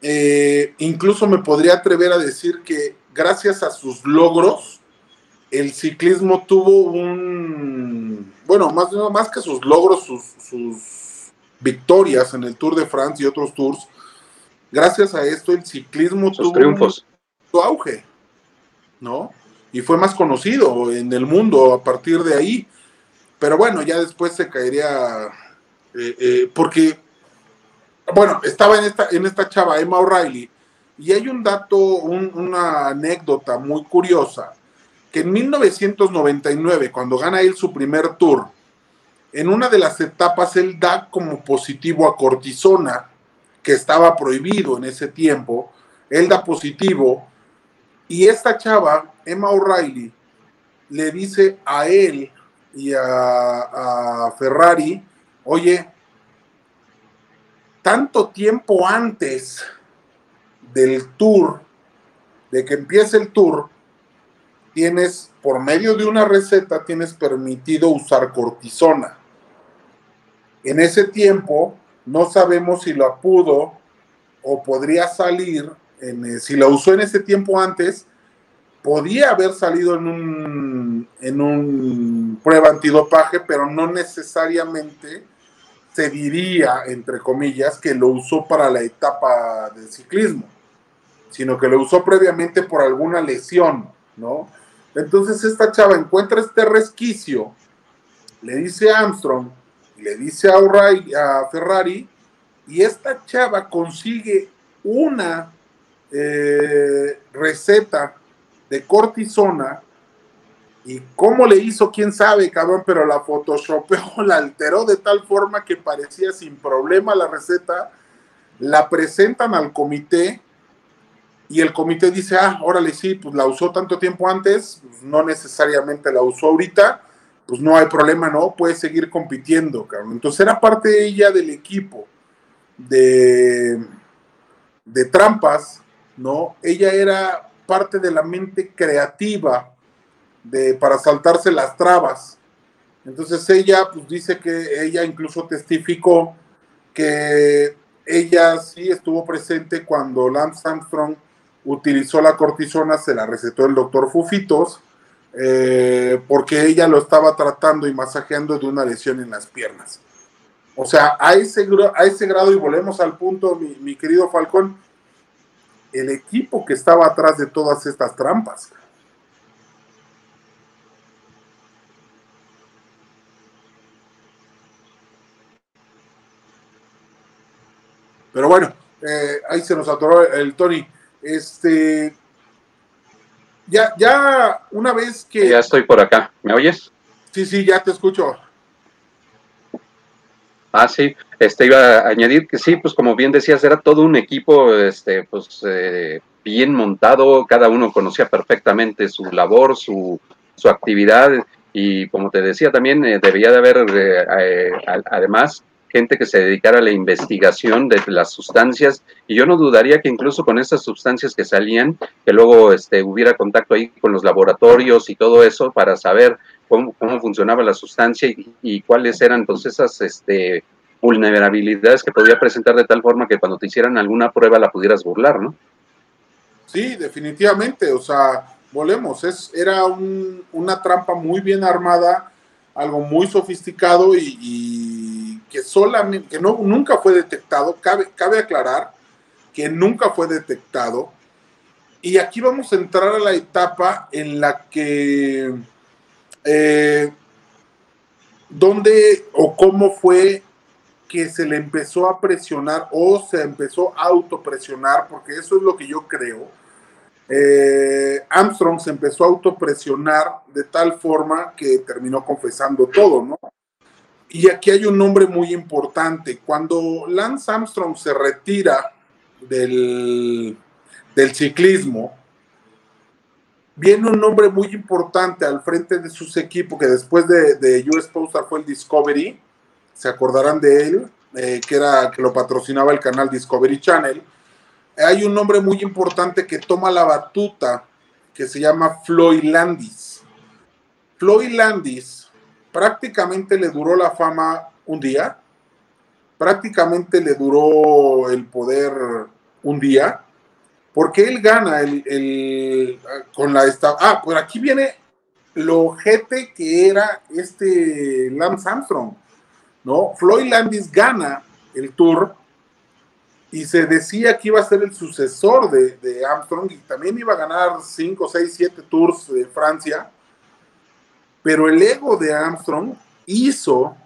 eh, incluso me podría atrever a decir que gracias a sus logros, el ciclismo tuvo un, bueno, más, más que sus logros, sus, victorias en el Tour de France y otros tours, gracias a esto el ciclismo tuvo triunfos. su auge, ¿no? Y fue más conocido en el mundo a partir de ahí. Pero bueno, ya después se caería, eh, eh, porque, bueno, estaba en esta, en esta chava, Emma O'Reilly, y hay un dato, una anécdota muy curiosa que en 1999, cuando gana él su primer tour, en una de las etapas él da como positivo a cortisona, que estaba prohibido en ese tiempo, él da positivo, y esta chava, Emma O'Reilly, le dice a él y a, Ferrari, oye, tanto tiempo antes del tour, de que empiece el tour, tienes, por medio de una receta, tienes permitido usar cortisona. En ese tiempo, no sabemos si lo pudo o podría salir, eh, si lo usó en ese tiempo antes, podía haber salido en un, en un prueba antidopaje, pero no necesariamente se diría, entre comillas, que lo usó para la etapa del ciclismo, sino que lo usó previamente por alguna lesión, ¿no? Entonces esta chava encuentra este resquicio, le dice a Armstrong, le dice a, a Ferrari, y esta chava consigue una eh, receta de cortisona y cómo le hizo, quién sabe, cabrón, pero la photoshopeó, [laughs] la alteró de tal forma que parecía sin problema la receta, la presentan al comité y el comité dice, ah, órale, sí, pues la usó tanto tiempo antes, pues no necesariamente la usó ahorita, pues no hay problema, ¿no? Puede seguir compitiendo, cabrón. Entonces era parte ella del equipo de, de trampas, ¿no? Ella era parte de la mente creativa de, para saltarse las trabas. Entonces ella, pues dice que ella incluso testificó que ella sí estuvo presente cuando Lance Armstrong utilizó la cortisona, se la recetó el doctor Fufitos, eh, porque ella lo estaba tratando y masajeando de una lesión en las piernas. O sea, a ese, a ese grado, y volvemos al punto, mi, mi querido Falcón, el equipo que estaba atrás de todas estas trampas. Pero bueno, eh, ahí se nos atoró el Tony. Este, ya, ya una vez que... Ya estoy por acá, ¿me oyes? Sí, sí, ya te escucho. Ah, sí, este iba a añadir que sí, pues como bien decías, era todo un equipo, este, pues eh, bien montado, cada uno conocía perfectamente su labor, su, su actividad, y como te decía también, eh, debía de haber eh, además gente que se dedicara a la investigación de las sustancias, y yo no dudaría que incluso con esas sustancias que salían, que luego este, hubiera contacto ahí con los laboratorios y todo eso para saber cómo, funcionaba la sustancia y, cuáles eran pues esas este, vulnerabilidades que podía presentar de tal forma que cuando te hicieran alguna prueba la pudieras burlar, ¿no? Sí, definitivamente, o sea, volvemos, es, era una trampa muy bien armada, algo muy sofisticado y, que solamente, que no, nunca fue detectado, cabe, cabe aclarar que nunca fue detectado. Y aquí vamos a entrar a la etapa en la que eh, ¿Dónde o cómo fue que se le empezó a presionar o se empezó a autopresionar? Porque eso es lo que yo creo. Eh, Armstrong se empezó a autopresionar de tal forma que terminó confesando todo, ¿no? Y aquí hay un nombre muy importante. Cuando Lance Armstrong se retira del, del ciclismo, viene un nombre muy importante al frente de sus equipos, que después de, de US Postal fue el Discovery, se acordarán de él, eh, que era que lo patrocinaba el canal Discovery Channel. Hay un nombre muy importante que toma la batuta, que se llama Floyd Landis. Floyd Landis prácticamente le duró la fama un día, prácticamente le duró el poder un día, porque él gana el, con la esta ah por aquí viene lo ojete que era este Lance Armstrong no Floyd Landis gana el tour y se decía que iba a ser el sucesor de, de Armstrong y también iba a ganar 5, 6, 7 tours de Francia pero el ego de Armstrong hizo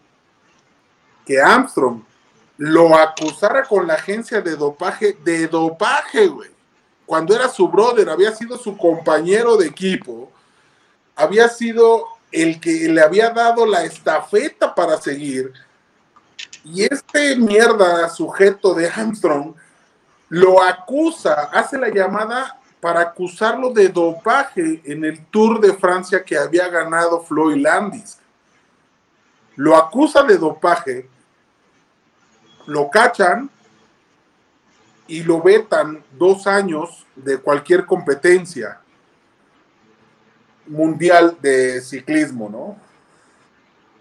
que Armstrong lo acusara con la agencia de dopaje, de dopaje, güey cuando era su brother, había sido su compañero de equipo, había sido el que le había dado la estafeta para seguir. Y este mierda sujeto de Armstrong lo acusa, hace la llamada para acusarlo de dopaje en el Tour de Francia que había ganado Floyd Landis. Lo acusa de dopaje, lo cachan, y lo vetan dos años de cualquier competencia mundial de ciclismo, ¿no?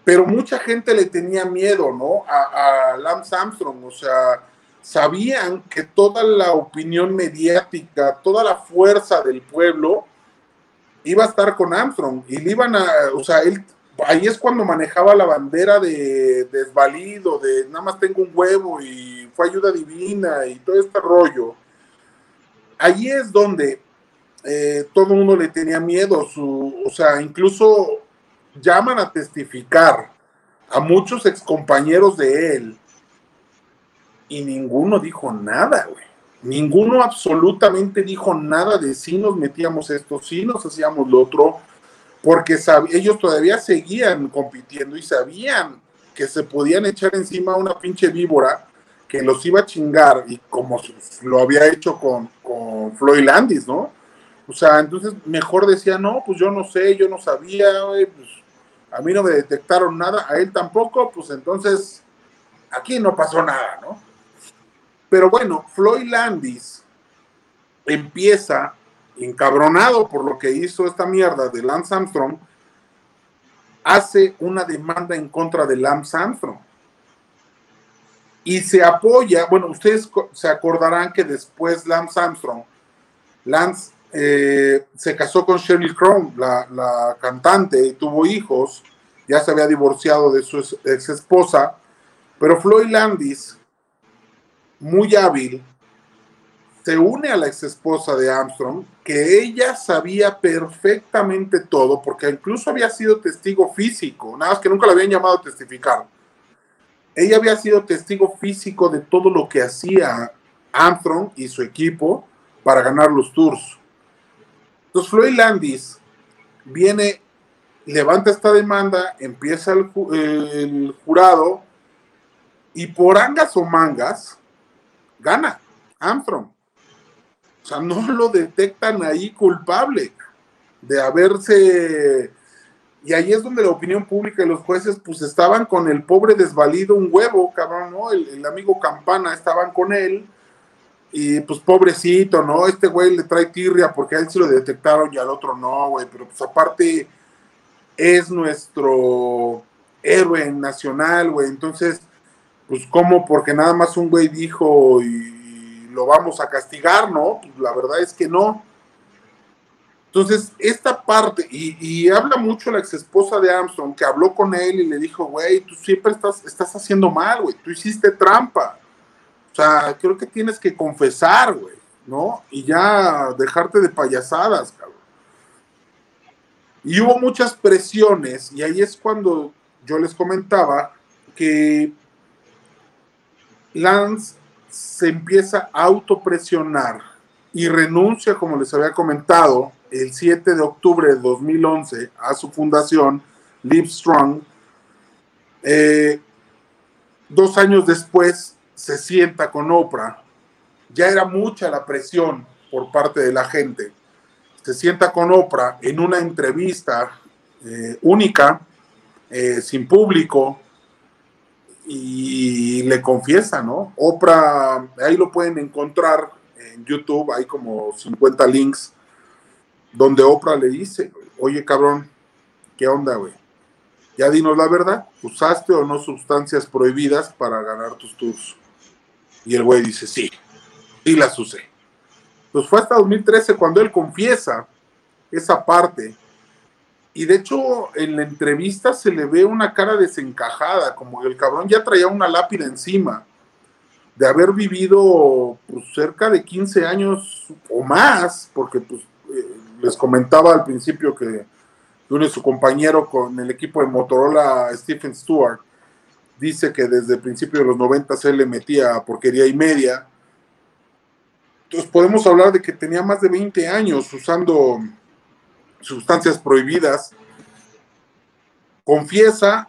Pero mucha gente le tenía miedo, ¿no? A, Lance Armstrong, o sea, sabían que toda la opinión mediática, toda la fuerza del pueblo iba a estar con Armstrong y le iban a, o sea, él ahí es cuando manejaba la bandera de desvalido, de nada más tengo un huevo y fue ayuda divina y todo este rollo. Ahí es donde eh, todo mundo le tenía miedo, su, o sea, incluso llaman a testificar a muchos excompañeros de él y ninguno dijo nada, güey. Ninguno absolutamente dijo nada de si nos metíamos esto, si nos hacíamos lo otro porque ellos todavía seguían compitiendo y sabían que se podían echar encima una pinche víbora que los iba a chingar y como lo había hecho con, con Floyd Landis, ¿no? O sea, entonces mejor decía, no, pues yo no sé, yo no sabía, pues a mí no me detectaron nada, a él tampoco, pues entonces aquí no pasó nada, ¿no? Pero bueno, Floyd Landis empieza encabronado por lo que hizo esta mierda de Lance Armstrong, hace una demanda en contra de Lance Armstrong. Y se apoya, bueno, ustedes se acordarán que después Lance Armstrong, Lance eh, se casó con Sheryl Crow, la, la, cantante, y tuvo hijos, ya se había divorciado de su ex esposa, pero Floyd Landis, muy hábil, se une a la ex esposa de Armstrong, que ella sabía perfectamente todo, porque incluso había sido testigo físico, nada más que nunca la habían llamado a testificar. Ella había sido testigo físico de todo lo que hacía Armstrong y su equipo para ganar los tours. Entonces Floyd Landis viene, levanta esta demanda, empieza el, jurado, Y por angas o mangas, gana Armstrong. O sea, no lo detectan ahí culpable de haberse... Y ahí es donde la opinión pública y los jueces pues estaban con el pobre desvalido un huevo, cabrón, ¿no? El, el amigo Campana estaban con él y pues pobrecito, ¿no? Este güey le trae tirria porque a él se lo detectaron y al otro no, güey, pero pues aparte es nuestro héroe nacional, güey, entonces, pues como porque nada más un güey dijo y lo vamos a castigar, ¿no? Pues la verdad es que no. Entonces, esta parte, y, y habla mucho la ex esposa de Armstrong, que habló con él y le dijo, güey, tú siempre estás, estás haciendo mal, güey, tú hiciste trampa o sea, creo que tienes que confesar, güey, ¿no? Y ya dejarte de payasadas, cabrón. Y hubo muchas presiones, y ahí es cuando yo les comentaba que Lance se empieza a autopresionar y renuncia, como les había comentado, el 7 de octubre de 2011 a su fundación, Livestrong. Eh, dos años después se sienta con Oprah, ya era mucha la presión por parte de la gente. Se sienta con Oprah en una entrevista eh, única, eh, sin público, y le confiesa, ¿no? Oprah, ahí lo pueden encontrar en YouTube, hay como 50 links, donde Oprah le dice, oye cabrón, ¿qué onda, güey? Ya dinos la verdad, ¿usaste o no sustancias prohibidas para ganar tus tours? Y el güey dice, sí, sí las usé. Pues fue hasta 2013 cuando él confiesa esa parte. Y de hecho, en la entrevista se le ve una cara desencajada, como que el cabrón ya traía una lápida encima de haber vivido pues, cerca de 15 años o más, porque pues, eh, les comentaba al principio que uno de su compañero con el equipo de Motorola, Stephen Stewart, dice que desde el principio de los 90 se le metía porquería y media. Entonces podemos hablar de que tenía más de 20 años usando sustancias prohibidas. Confiesa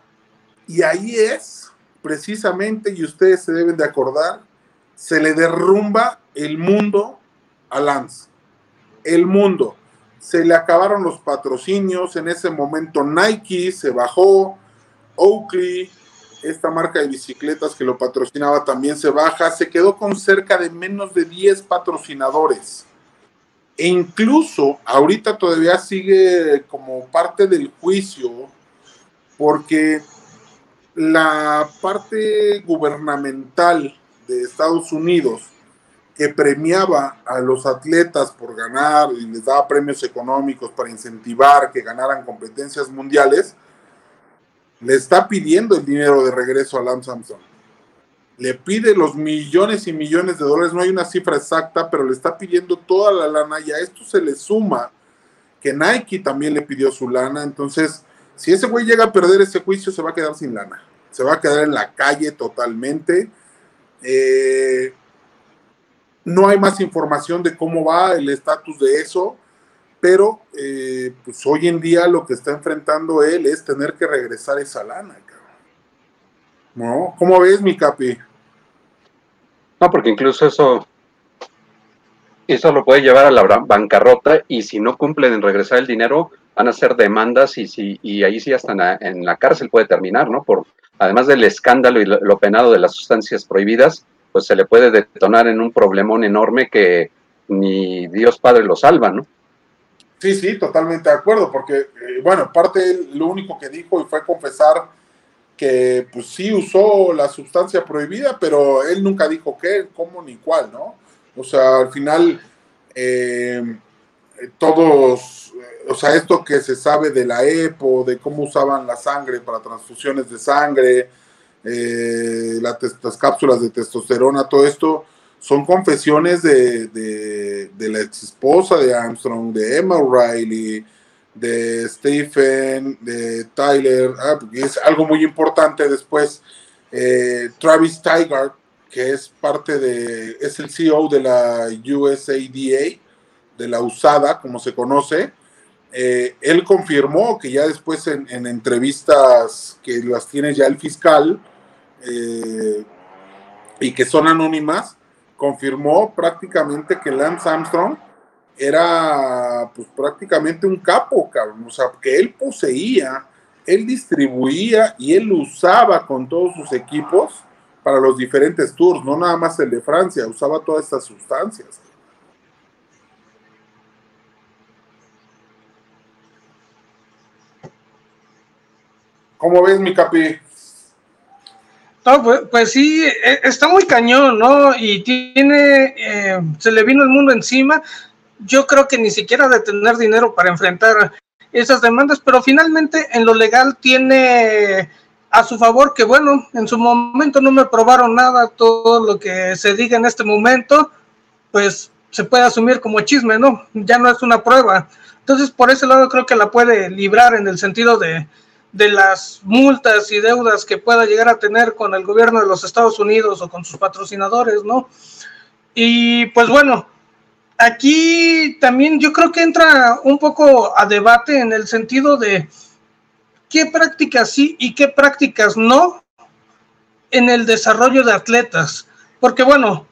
y ahí es precisamente, y ustedes se deben de acordar, se le derrumba el mundo a Lance. El mundo. Se le acabaron los patrocinios, en ese momento Nike se bajó, Oakley, esta marca de bicicletas que lo patrocinaba también se baja, se quedó con cerca de menos de 10 patrocinadores. E incluso ahorita todavía sigue como parte del juicio porque la parte gubernamental de Estados Unidos que premiaba a los atletas por ganar y les daba premios económicos para incentivar que ganaran competencias mundiales, le está pidiendo el dinero de regreso a Lance Samson. Le pide los millones y millones de dólares, no hay una cifra exacta, pero le está pidiendo toda la lana y a esto se le suma que Nike también le pidió su lana. Entonces, si ese güey llega a perder ese juicio, se va a quedar sin lana. Se va a quedar en la calle totalmente. Eh, no hay más información de cómo va el estatus de eso pero eh, pues hoy en día lo que está enfrentando él es tener que regresar esa lana. ¿No? ¿Cómo ves, mi capi? No, porque incluso eso, eso lo puede llevar a la bancarrota y si no cumplen en regresar el dinero, van a ser demandas y, si, y ahí sí hasta en la, cárcel puede terminar, ¿no? Por, además del escándalo y lo, penado de las sustancias prohibidas, pues se le puede detonar en un problemón enorme que ni Dios Padre lo salva, ¿no? Sí, sí, totalmente de acuerdo, porque, eh, bueno, aparte lo único que dijo y fue confesar que pues sí usó la sustancia prohibida, pero él nunca dijo qué, cómo ni cuál, ¿no? O sea, al final eh, todos, eh, o sea, esto que se sabe de la EPO, de cómo usaban la sangre para transfusiones de sangre, las cápsulas de testosterona, todo esto, son confesiones de, de, la ex esposa de Armstrong, de Emma O'Reilly, de Stephen, de Tyler, ah, es algo muy importante después. Eh, Travis Tigard, que es parte de, es el CEO de la USADA, de la USADA, como se conoce. Eh, él confirmó que ya después en, en, entrevistas que las tiene ya el fiscal, eh, y que son anónimas, confirmó prácticamente que Lance Armstrong era pues prácticamente un capo, cabrón. O sea, que él poseía, él distribuía y él usaba con todos sus equipos para los diferentes tours, no nada más el de Francia, usaba todas estas sustancias. ¿Cómo ves, mi capi? No, pues, pues, sí, e, está muy cañón, ¿no? Y tiene, eh, se le vino el mundo encima. Yo creo que ni siquiera de tener dinero para enfrentar esas demandas, pero finalmente en lo legal tiene a su favor que, bueno, en su momento no me probaron nada, todo lo que se diga en este momento, pues se puede asumir como chisme, ¿no? Ya no es una prueba. Entonces, por ese lado creo que la puede librar en el sentido de, de las multas y deudas que pueda llegar a tener con el gobierno de los Estados Unidos o con sus patrocinadores, ¿no? Y pues bueno, aquí también yo creo que entra un poco a debate en el sentido de qué prácticas sí y qué prácticas no en el desarrollo de atletas. Porque bueno,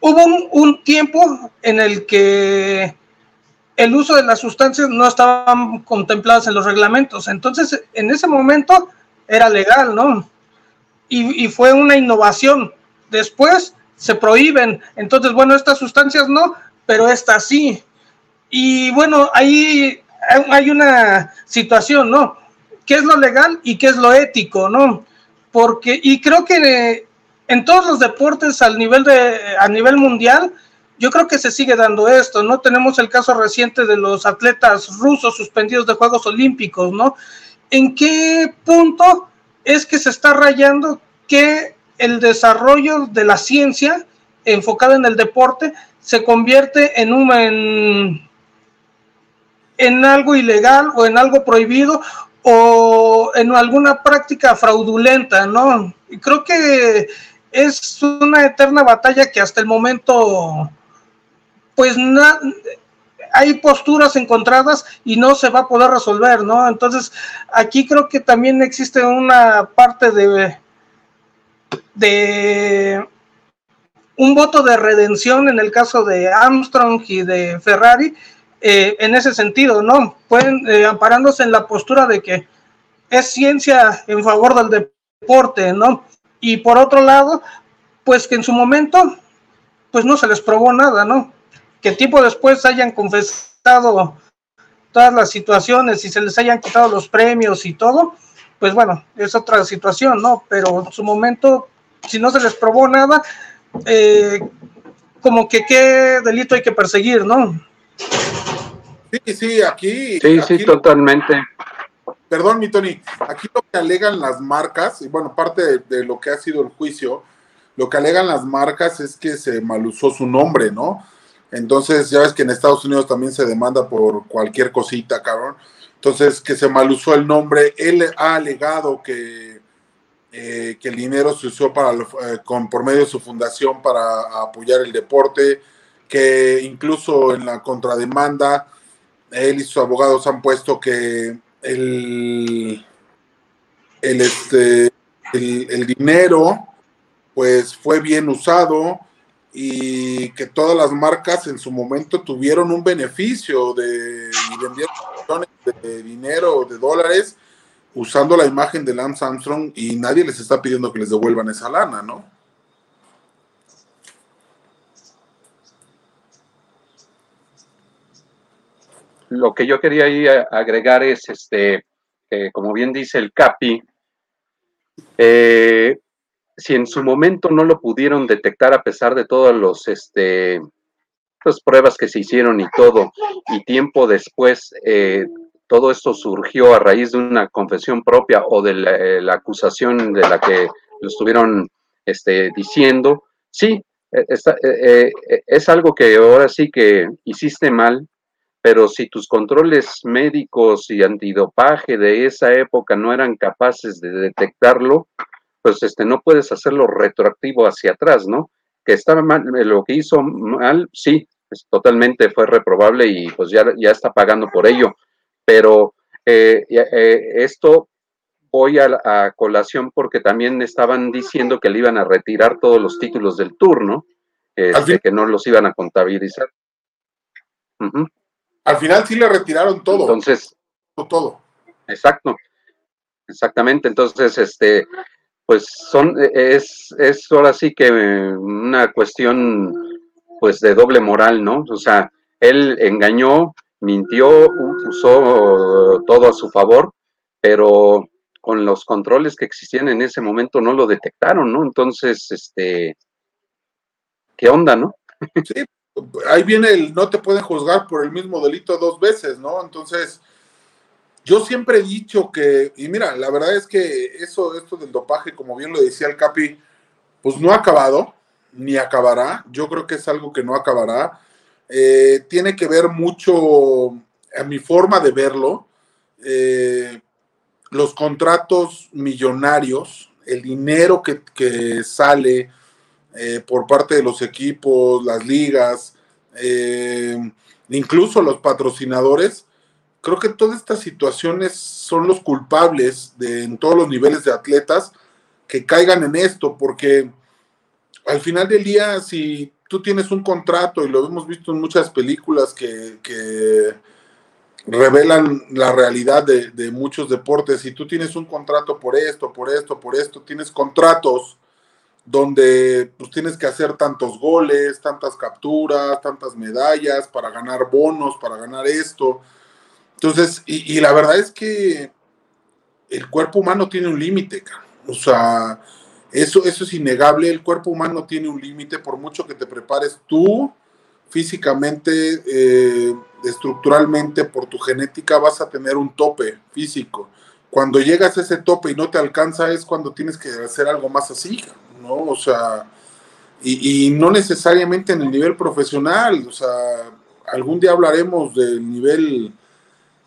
hubo un, tiempo en el que el uso de las sustancias no estaban contempladas en los reglamentos. Entonces, en ese momento era legal, ¿no? Y, fue una innovación. Después se prohíben. Entonces, bueno, estas sustancias no, pero estas sí. Y bueno, ahí hay una situación, ¿no? ¿Qué es lo legal y qué es lo ético, ¿no? Porque, y creo que en todos los deportes al nivel de, a nivel mundial, yo creo que se sigue dando esto, ¿no? Tenemos el caso reciente de los atletas rusos suspendidos de Juegos Olímpicos, ¿no? ¿En qué punto es que se está rayando que el desarrollo de la ciencia enfocada en el deporte se convierte en un en, en algo ilegal o en algo prohibido o en alguna práctica fraudulenta, ¿no? Y creo que es una eterna batalla que hasta el momento pues hay posturas encontradas y no se va a poder resolver, ¿no? Entonces, aquí creo que también existe una parte de, de un voto de redención en el caso de Armstrong y de Ferrari, eh, en ese sentido, ¿no? Pueden, eh, amparándose en la postura de que es ciencia en favor del deporte, ¿no? Y por otro lado, pues que en su momento, pues no se les probó nada, ¿no? que tiempo después hayan confesado todas las situaciones y se les hayan quitado los premios y todo, pues bueno, es otra situación, ¿no? Pero en su momento, si no se les probó nada, eh, como que qué delito hay que perseguir, ¿no? Sí, sí, aquí. Sí, sí, totalmente. Perdón, mi Tony, aquí lo que alegan las marcas, y bueno, parte de, lo que ha sido el juicio, lo que alegan las marcas es que se malusó su nombre, ¿no? Entonces, ya ves que en Estados Unidos también se demanda por cualquier cosita, cabrón. Entonces, que se malusó el nombre. Él ha alegado que, eh, que el dinero se usó para, eh, con, por medio de su fundación para apoyar el deporte, que incluso en la contrademanda, él y sus abogados han puesto que el, el, este, el, dinero pues fue bien usado, y que todas las marcas en su momento tuvieron un beneficio de millones de dinero, de dólares, usando la imagen de Lance Armstrong y nadie les está pidiendo que les devuelvan esa lana, ¿no? Lo que yo quería ahí agregar es, este, como bien dice el CAPI, eh, si en su momento no lo pudieron detectar a pesar de todas los este las pruebas que se hicieron y todo, y tiempo después eh, todo esto surgió a raíz de una confesión propia o de la, eh, acusación de la que lo estuvieron este, diciendo, sí, e, es algo que ahora sí que hiciste mal, pero si tus controles médicos y antidopaje de esa época no eran capaces de detectarlo, pues este, no puedes hacerlo retroactivo hacia atrás, ¿no? Que estaba mal, eh, lo que hizo mal, sí, totalmente fue reprobable y pues ya, ya está pagando por ello, pero eh, eh, esto voy a, colación porque también estaban diciendo que le iban a retirar todos los títulos del turno, este, que no los iban a contabilizar. Al final sí le retiraron todo. Entonces, todo. Exacto, exactamente. Entonces, este, pues son, es, es ahora sí que una cuestión, pues de doble moral, ¿no? O sea, él engañó, mintió, usó todo a su favor, pero con los controles que existían en ese momento no lo detectaron, ¿no? Entonces, este, ¿qué onda, no? Sí, ahí viene el no te pueden juzgar por el mismo delito dos veces, ¿no? Entonces, yo siempre he dicho que, y mira, la verdad es que eso, esto del dopaje, como bien lo decía el Capi, pues no ha acabado, ni acabará. Yo creo que es algo que no acabará. Eh, tiene que ver mucho a mi forma de verlo. Eh, los contratos millonarios, el dinero que, sale eh, por parte de los equipos, las ligas, incluso los patrocinadores, creo que todas estas situaciones son los culpables en todos los niveles de atletas que caigan en esto, porque al final del día, si tú tienes un contrato, y lo hemos visto en muchas películas que revelan la realidad de, muchos deportes. Si tú tienes un contrato por esto, por esto, por esto, tienes contratos donde pues, tienes que hacer tantos goles, tantas capturas, tantas medallas para ganar bonos, para ganar esto. Entonces, y, la verdad es que el cuerpo humano tiene un límite, o sea, eso, eso es innegable, el cuerpo humano tiene un límite por mucho que te prepares tú físicamente, eh, estructuralmente, por tu genética, vas a tener un tope físico. Cuando llegas a ese tope y no te alcanza, es cuando tienes que hacer algo más así, ¿no? O sea, y, no necesariamente en el nivel profesional, o sea, algún día hablaremos del nivel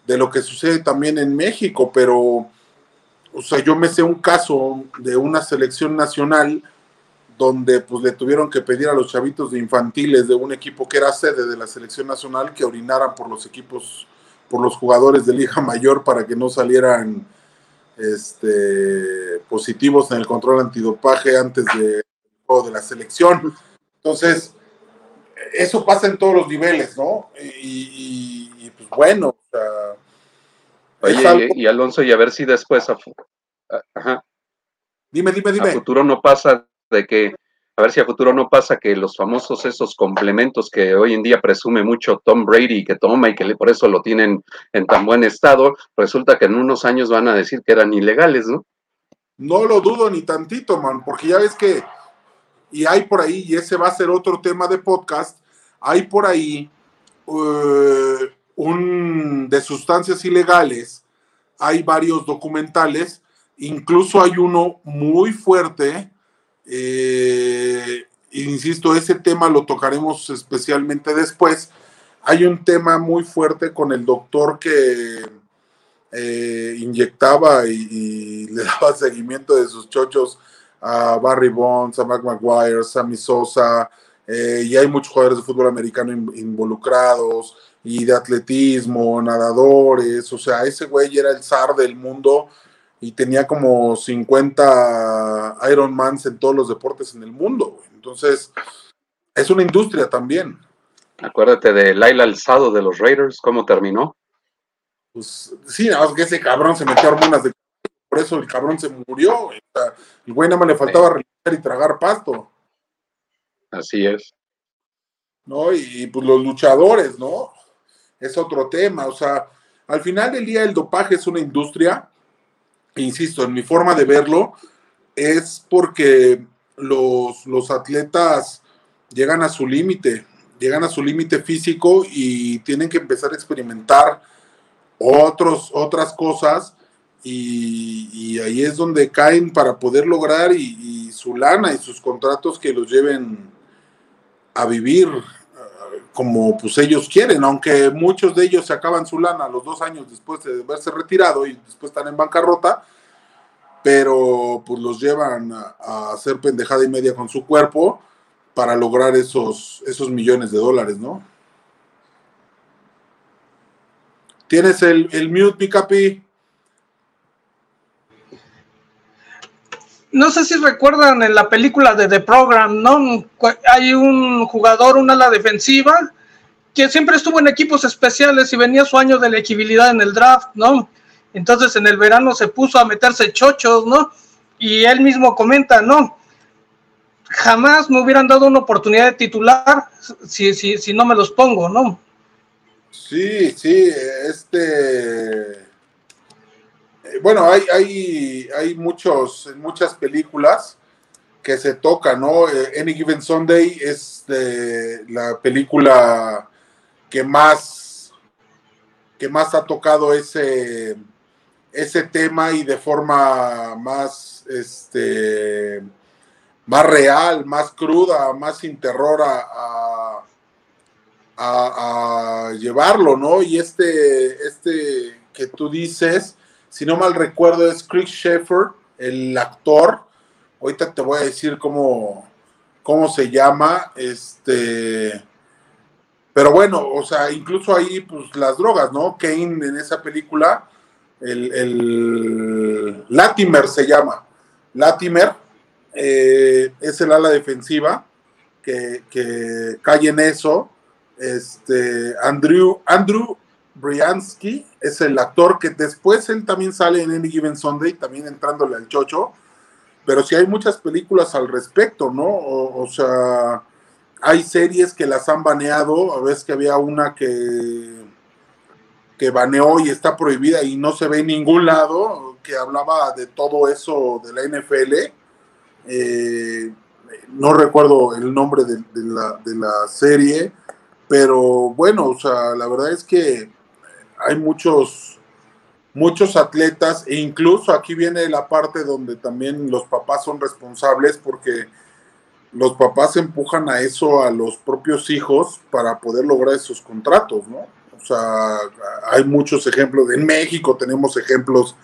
de lo que sucede también en México, pero, o sea, yo me sé un caso de una selección nacional donde pues le tuvieron que pedir a los chavitos de infantiles de un equipo que era sede de la selección nacional que orinaran por los equipos, por los jugadores de Liga Mayor para que no salieran este, positivos en el control antidopaje antes de, de la selección. Entonces, eso pasa en todos los niveles, ¿no? Y, pues bueno, Oye, y, Alonso, y a ver si después, ajá. Dime, dime, dime. A futuro no pasa de que a ver si a futuro no pasa que los famosos esos complementos que hoy en día presume mucho Tom Brady que toma y que por eso lo tienen en tan buen estado, resulta que en unos años van a decir que eran ilegales, ¿no? No lo dudo ni tantito, man, porque ya ves que, y hay por ahí, y ese va a ser otro tema de podcast, hay por ahí eh, un de sustancias ilegales, hay varios documentales, incluso hay uno muy fuerte eh, insisto, ese tema lo tocaremos especialmente después. Hay un tema muy fuerte con el doctor que eh, inyectaba y, [laughs] le daba seguimiento de sus chochos a Barry Bonds, a Mac McGuire, Sammy Sosa, eh, y hay muchos jugadores de fútbol americano involucrados, y de atletismo, nadadores, o sea, ese güey era el zar del mundo y tenía como 50 Ironmans en todos los deportes en el mundo. Entonces, es una industria también. Acuérdate de Laila Alzado de los Raiders, ¿cómo terminó? Pues sí, nada más que ese cabrón se metió hormonas de... Por eso el cabrón se murió. el güey nada más le faltaba realizar y tragar pasto. Así es. ¿No? y pues los luchadores, ¿no? Es otro tema. O sea, al final del día el dopaje es una industria insisto, en mi forma de verlo, es porque los, los atletas llegan a su límite, llegan a su límite físico y tienen que empezar a experimentar otros, otras cosas y, ahí es donde caen para poder lograr y, su lana y sus contratos que los lleven a vivir como pues ellos quieren, aunque muchos de ellos se acaban su lana los dos años después de haberse retirado y después están en bancarrota, pero pues los llevan a, hacer pendejada y media con su cuerpo para lograr esos, esos millones de dólares, ¿no? ¿Tienes el, el mute, mi no sé si recuerdan en la película de The Program, ¿no? Hay un jugador, una ala defensiva, que siempre estuvo en equipos especiales y venía su año de elegibilidad en el draft, ¿no? Entonces en el verano se puso a meterse chochos, ¿no? Y él mismo comenta, ¿no? Jamás me hubieran dado una oportunidad de titular si, si, si no me los pongo, ¿no? Sí, sí, este bueno, hay, hay, hay muchos, muchas películas que se tocan, ¿no? Eh, Any Given Sunday es la película que más, que más ha tocado ese, ese tema y de forma más, este, más real, más cruda, más sin terror a, a, a llevarlo, ¿no? Y este, este que tú dices, si no mal recuerdo, es Chris Sheffer, el actor. Ahorita te voy a decir cómo, cómo se llama. Este. Pero bueno, o sea, incluso ahí, pues las drogas, ¿no? Kane en esa película, el, Latimer se llama. Latimer eh, es el ala defensiva que, que cae en eso. Este, Andrew, Andrew Briansky es el actor que después él también sale en Any Given Sunday, también entrándole al chocho, pero sí hay muchas películas al respecto, ¿no? O, sea, hay series que las han baneado, a veces que había una que, que baneó y está prohibida y no se ve en ningún lado, que hablaba de todo eso de la NFL. Eh, no recuerdo el nombre de, la, de la serie, pero bueno, o sea, la verdad es que hay muchos, muchos atletas e incluso aquí viene la parte donde también los papás son responsables porque los papás empujan a eso a los propios hijos para poder lograr esos contratos, ¿no? O sea, hay muchos ejemplos. En México tenemos ejemplos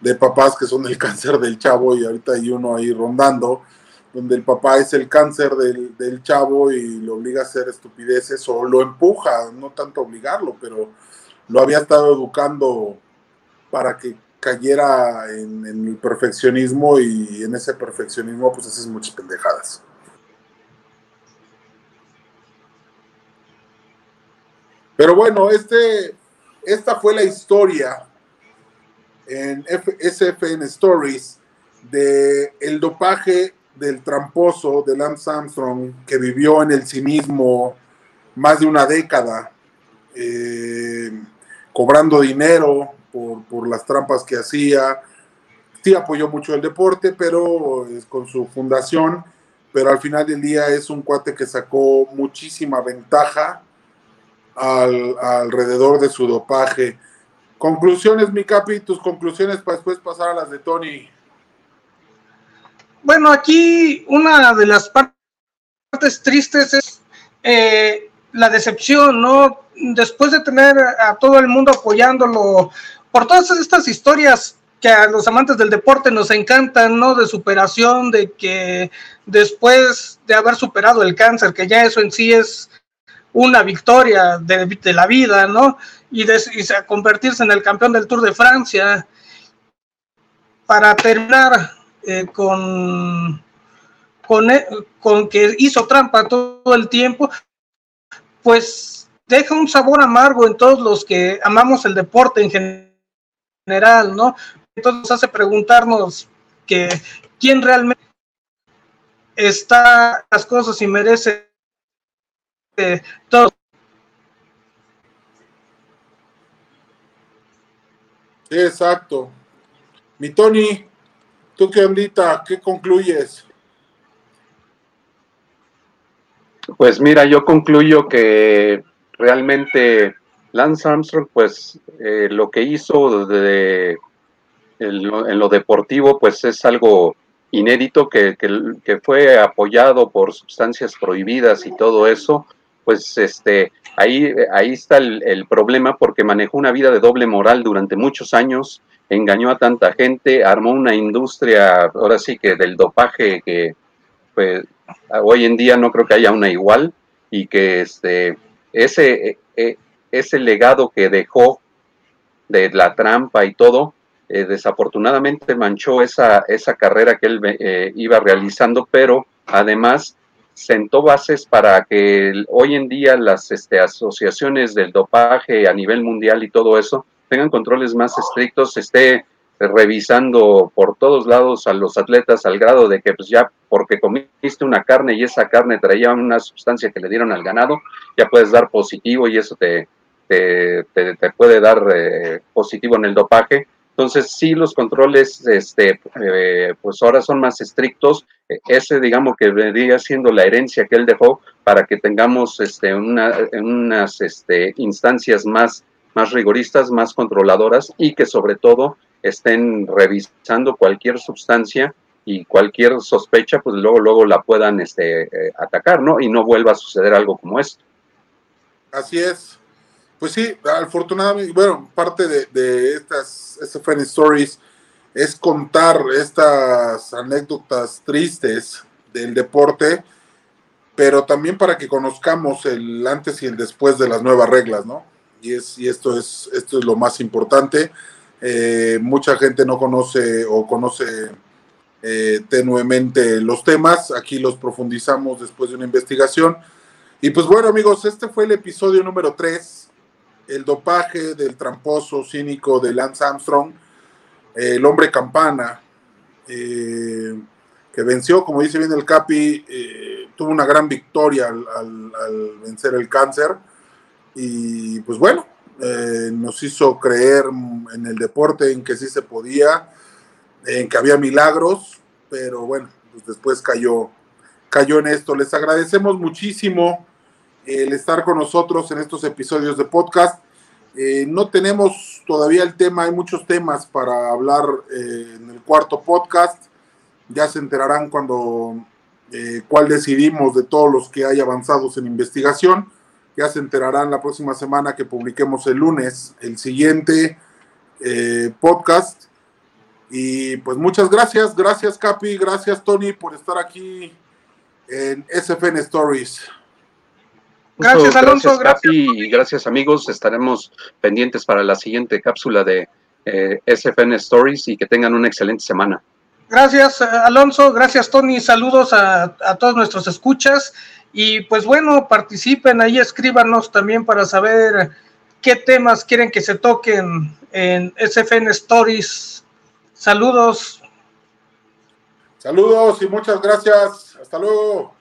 de papás que son el [laughs] cáncer del chavo y ahorita hay uno ahí rondando, donde el papá es el cáncer del, del chavo y lo obliga a hacer estupideces o lo empuja, no tanto obligarlo, pero lo había estado educando para que cayera en, el perfeccionismo y en ese perfeccionismo pues haces muchas pendejadas. Pero bueno, este, esta fue la historia en SFN Stories de el dopaje del tramposo de Lance Armstrong que vivió en el cinismo más de una década. Eh, cobrando dinero por, las trampas que hacía. Sí apoyó mucho el deporte, pero es con su fundación, pero al final del día es un cuate que sacó muchísima ventaja alrededor de su dopaje. Conclusiones, mi capi, tus conclusiones para después pasar a las de Tony. Bueno, aquí una de las partes tristes es eh, la decepción, ¿no? Después de tener a todo el mundo apoyándolo por todas estas historias que a los amantes del deporte nos encantan, ¿no? De superación, de que después de haber superado el cáncer, que ya eso en sí es una victoria de, la vida, ¿no? Y, convertirse en el campeón del Tour de Francia, para terminar eh, con, con, con que hizo trampa todo el tiempo, pues deja un sabor amargo en todos los que amamos el deporte en general, ¿no? Entonces hace preguntarnos que quién realmente está las cosas y merece todo. exacto. Mi Tony, ¿tú qué ondita? ¿Qué concluyes? Pues mira, yo concluyo que realmente Lance Armstrong, pues eh, lo que hizo de, en, lo, deportivo, pues es algo inédito que, que, fue apoyado por sustancias prohibidas y todo eso, pues este, ahí, ahí está el, el, problema porque manejó una vida de doble moral durante muchos años, engañó a tanta gente, armó una industria, ahora sí que del dopaje que pues hoy en día no creo que haya una igual y que este, ese, e, e, ese legado que dejó de la trampa y todo, eh, desafortunadamente manchó esa, esa carrera que él eh, iba realizando, pero además sentó bases para que hoy en día las este, asociaciones del dopaje a nivel mundial y todo eso tengan controles más estrictos, esté revisando por todos lados a los atletas al grado de que pues ya porque comiste una carne y esa carne traía una sustancia que le dieron al ganado, ya puedes dar positivo y eso te, te, puede dar eh, positivo en el dopaje. Entonces, sí, los controles, este, eh, pues ahora son más estrictos. Ese, digamos, que vendría siendo la herencia que él dejó para que tengamos este, una, unas este, instancias más, más rigoristas, más controladoras y que sobre todo estén revisando cualquier sustancia y cualquier sospecha, pues luego, luego la puedan este, eh, atacar, ¿no? Y no vuelva a suceder algo como esto. Así es. Pues sí, afortunadamente, bueno, parte de, de estas SFN Stories es contar estas anécdotas tristes del deporte, pero también para que conozcamos el antes y el después de las nuevas reglas, ¿no? Y, es, y esto, es, esto es lo más importante. Eh, mucha gente no conoce o conoce eh, tenuemente los temas, aquí los profundizamos después de una investigación. Y pues bueno amigos, este fue el episodio número 3 el dopaje del tramposo cínico de Lance Armstrong, el hombre campana, eh, que venció, como dice bien el Capi, eh, tuvo una gran victoria al, vencer el cáncer y pues bueno, eh, nos hizo creer en el deporte, en que sí se podía, en que había milagros, pero bueno, pues después cayó, cayó en esto. Les agradecemos muchísimo el estar con nosotros en estos episodios de podcast. Eh, no tenemos todavía el tema, hay muchos temas para hablar eh, en el cuarto podcast. Ya se enterarán cuando eh, cuál decidimos de todos los que hay avanzados en investigación. Ya se enterarán la próxima semana que publiquemos el lunes el siguiente podcast. Y pues muchas gracias, gracias Capi, gracias Tony por estar aquí en SFN Stories. Gracias, Alonso. Gracias, y gracias, amigos. Estaremos pendientes para la siguiente cápsula de eh, SFN Stories y que tengan una excelente semana. Gracias, Alonso. Gracias, Tony. Saludos a, todos nuestros escuchas. Y pues bueno, participen ahí, escríbanos también para saber qué temas quieren que se toquen en SFN Stories. Saludos. Saludos y muchas gracias. Hasta luego.